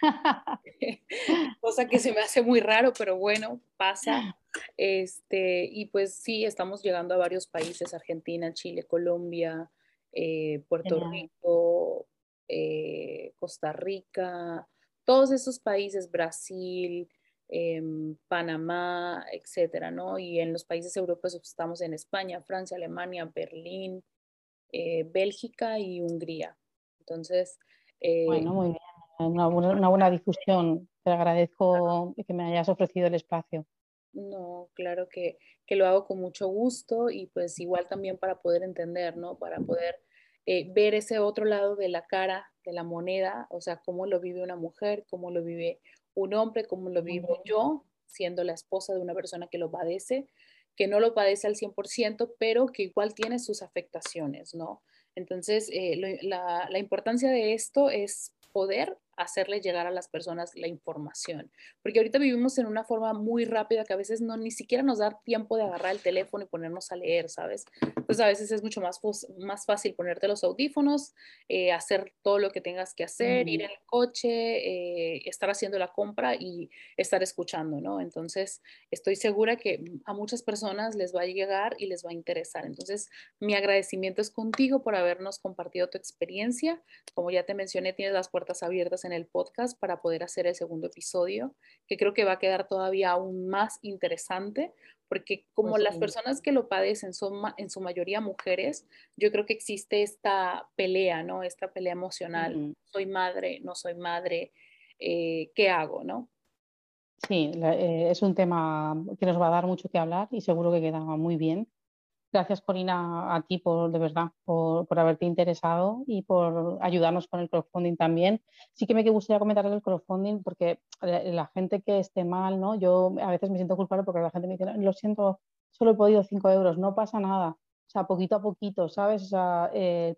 Cosa que se me hace muy raro, pero bueno, pasa. Este, y pues sí, estamos llegando a varios países, Argentina, Chile, Colombia, eh, Puerto Rico, eh, Costa Rica, todos esos países, Brasil, em, Panamá, etcétera, ¿no? Y en los países europeos estamos en España, Francia, Alemania, Berlín, eh, Bélgica y Hungría. Entonces, bueno, muy bien, una una buena difusión. Te agradezco que me hayas ofrecido el espacio. No, claro que, lo hago con mucho gusto y pues igual también para poder entender, ¿no? Para poder eh, ver ese otro lado de la cara, de la moneda, o sea, cómo lo vive una mujer, cómo lo vive un hombre, cómo lo vivo yo, siendo la esposa de una persona que lo padece, que no lo padece al 100%, pero que igual tiene sus afectaciones, ¿no? Entonces, eh, la, la importancia de esto es poder hacerle llegar a las personas la información. Porque ahorita vivimos en una forma muy rápida que a veces no ni siquiera nos da tiempo de agarrar el teléfono y ponernos a leer, ¿sabes? Pues a veces es mucho más, más fácil ponerte los audífonos, eh, hacer todo lo que tengas que hacer, ir en el coche, eh, estar haciendo la compra y estar escuchando, ¿no? Entonces, estoy segura que a muchas personas les va a llegar y les va a interesar. Entonces, mi agradecimiento es contigo por habernos compartido tu experiencia. Como ya te mencioné, tienes las puertas abiertas en el podcast para poder hacer el segundo episodio, que creo que va a quedar todavía aún más interesante, porque como pues las personas que lo padecen son en su mayoría mujeres, yo creo que existe esta pelea, ¿no? Esta pelea emocional. Soy madre, no soy madre, eh, ¿qué hago, no? Sí, eh, es un tema que nos va a dar mucho que hablar y seguro que queda muy bien. Gracias, Corina, a ti por de verdad, por, haberte interesado y por ayudarnos con el crowdfunding también. Sí que me gustaría comentar el crowdfunding porque la, gente que esté mal, ¿no? Yo a veces me siento culpable porque la gente me dice, lo siento, solo he podido 5 euros, no pasa nada. O sea, poquito a poquito, ¿sabes? O sea, eh,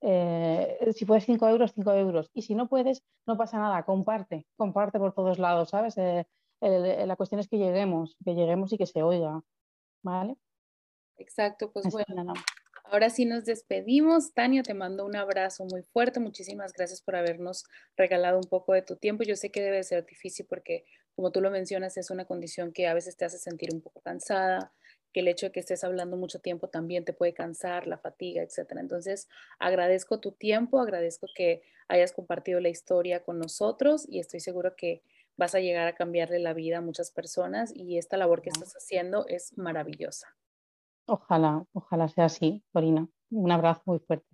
eh, si puedes 5 euros, 5 euros. Y si no puedes, no pasa nada, comparte, comparte por todos lados, ¿sabes? Eh, la cuestión es que lleguemos, que lleguemos y que se oiga, ¿vale? Exacto, pues bueno. Ahora sí nos despedimos. Tania, te mando un abrazo muy fuerte. Muchísimas gracias por habernos regalado un poco de tu tiempo. Yo sé que debe ser difícil porque, como tú lo mencionas, es una condición que a veces te hace sentir un poco cansada, que el hecho de que estés hablando mucho tiempo también te puede cansar, la fatiga, etcétera. Entonces, agradezco tu tiempo, agradezco que hayas compartido la historia con nosotros y estoy seguro que vas a llegar a cambiarle la vida a muchas personas y esta labor que estás haciendo es maravillosa. Ojalá, ojalá sea así, Corina. Un abrazo muy fuerte.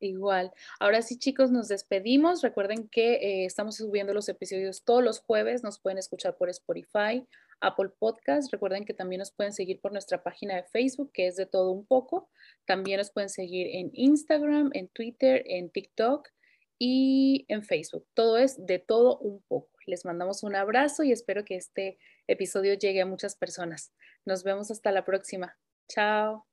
Igual. Ahora sí, chicos, nos despedimos. Recuerden que eh, estamos subiendo los episodios todos los jueves. Nos pueden escuchar por Spotify, Apple Podcast. Recuerden que también nos pueden seguir por nuestra página de Facebook, que es de todo un poco. También nos pueden seguir en Instagram, en Twitter, en TikTok y en Facebook. Todo es de todo un poco. Les mandamos un abrazo y espero que este episodio llegue a muchas personas. Nos vemos hasta la próxima. Chao.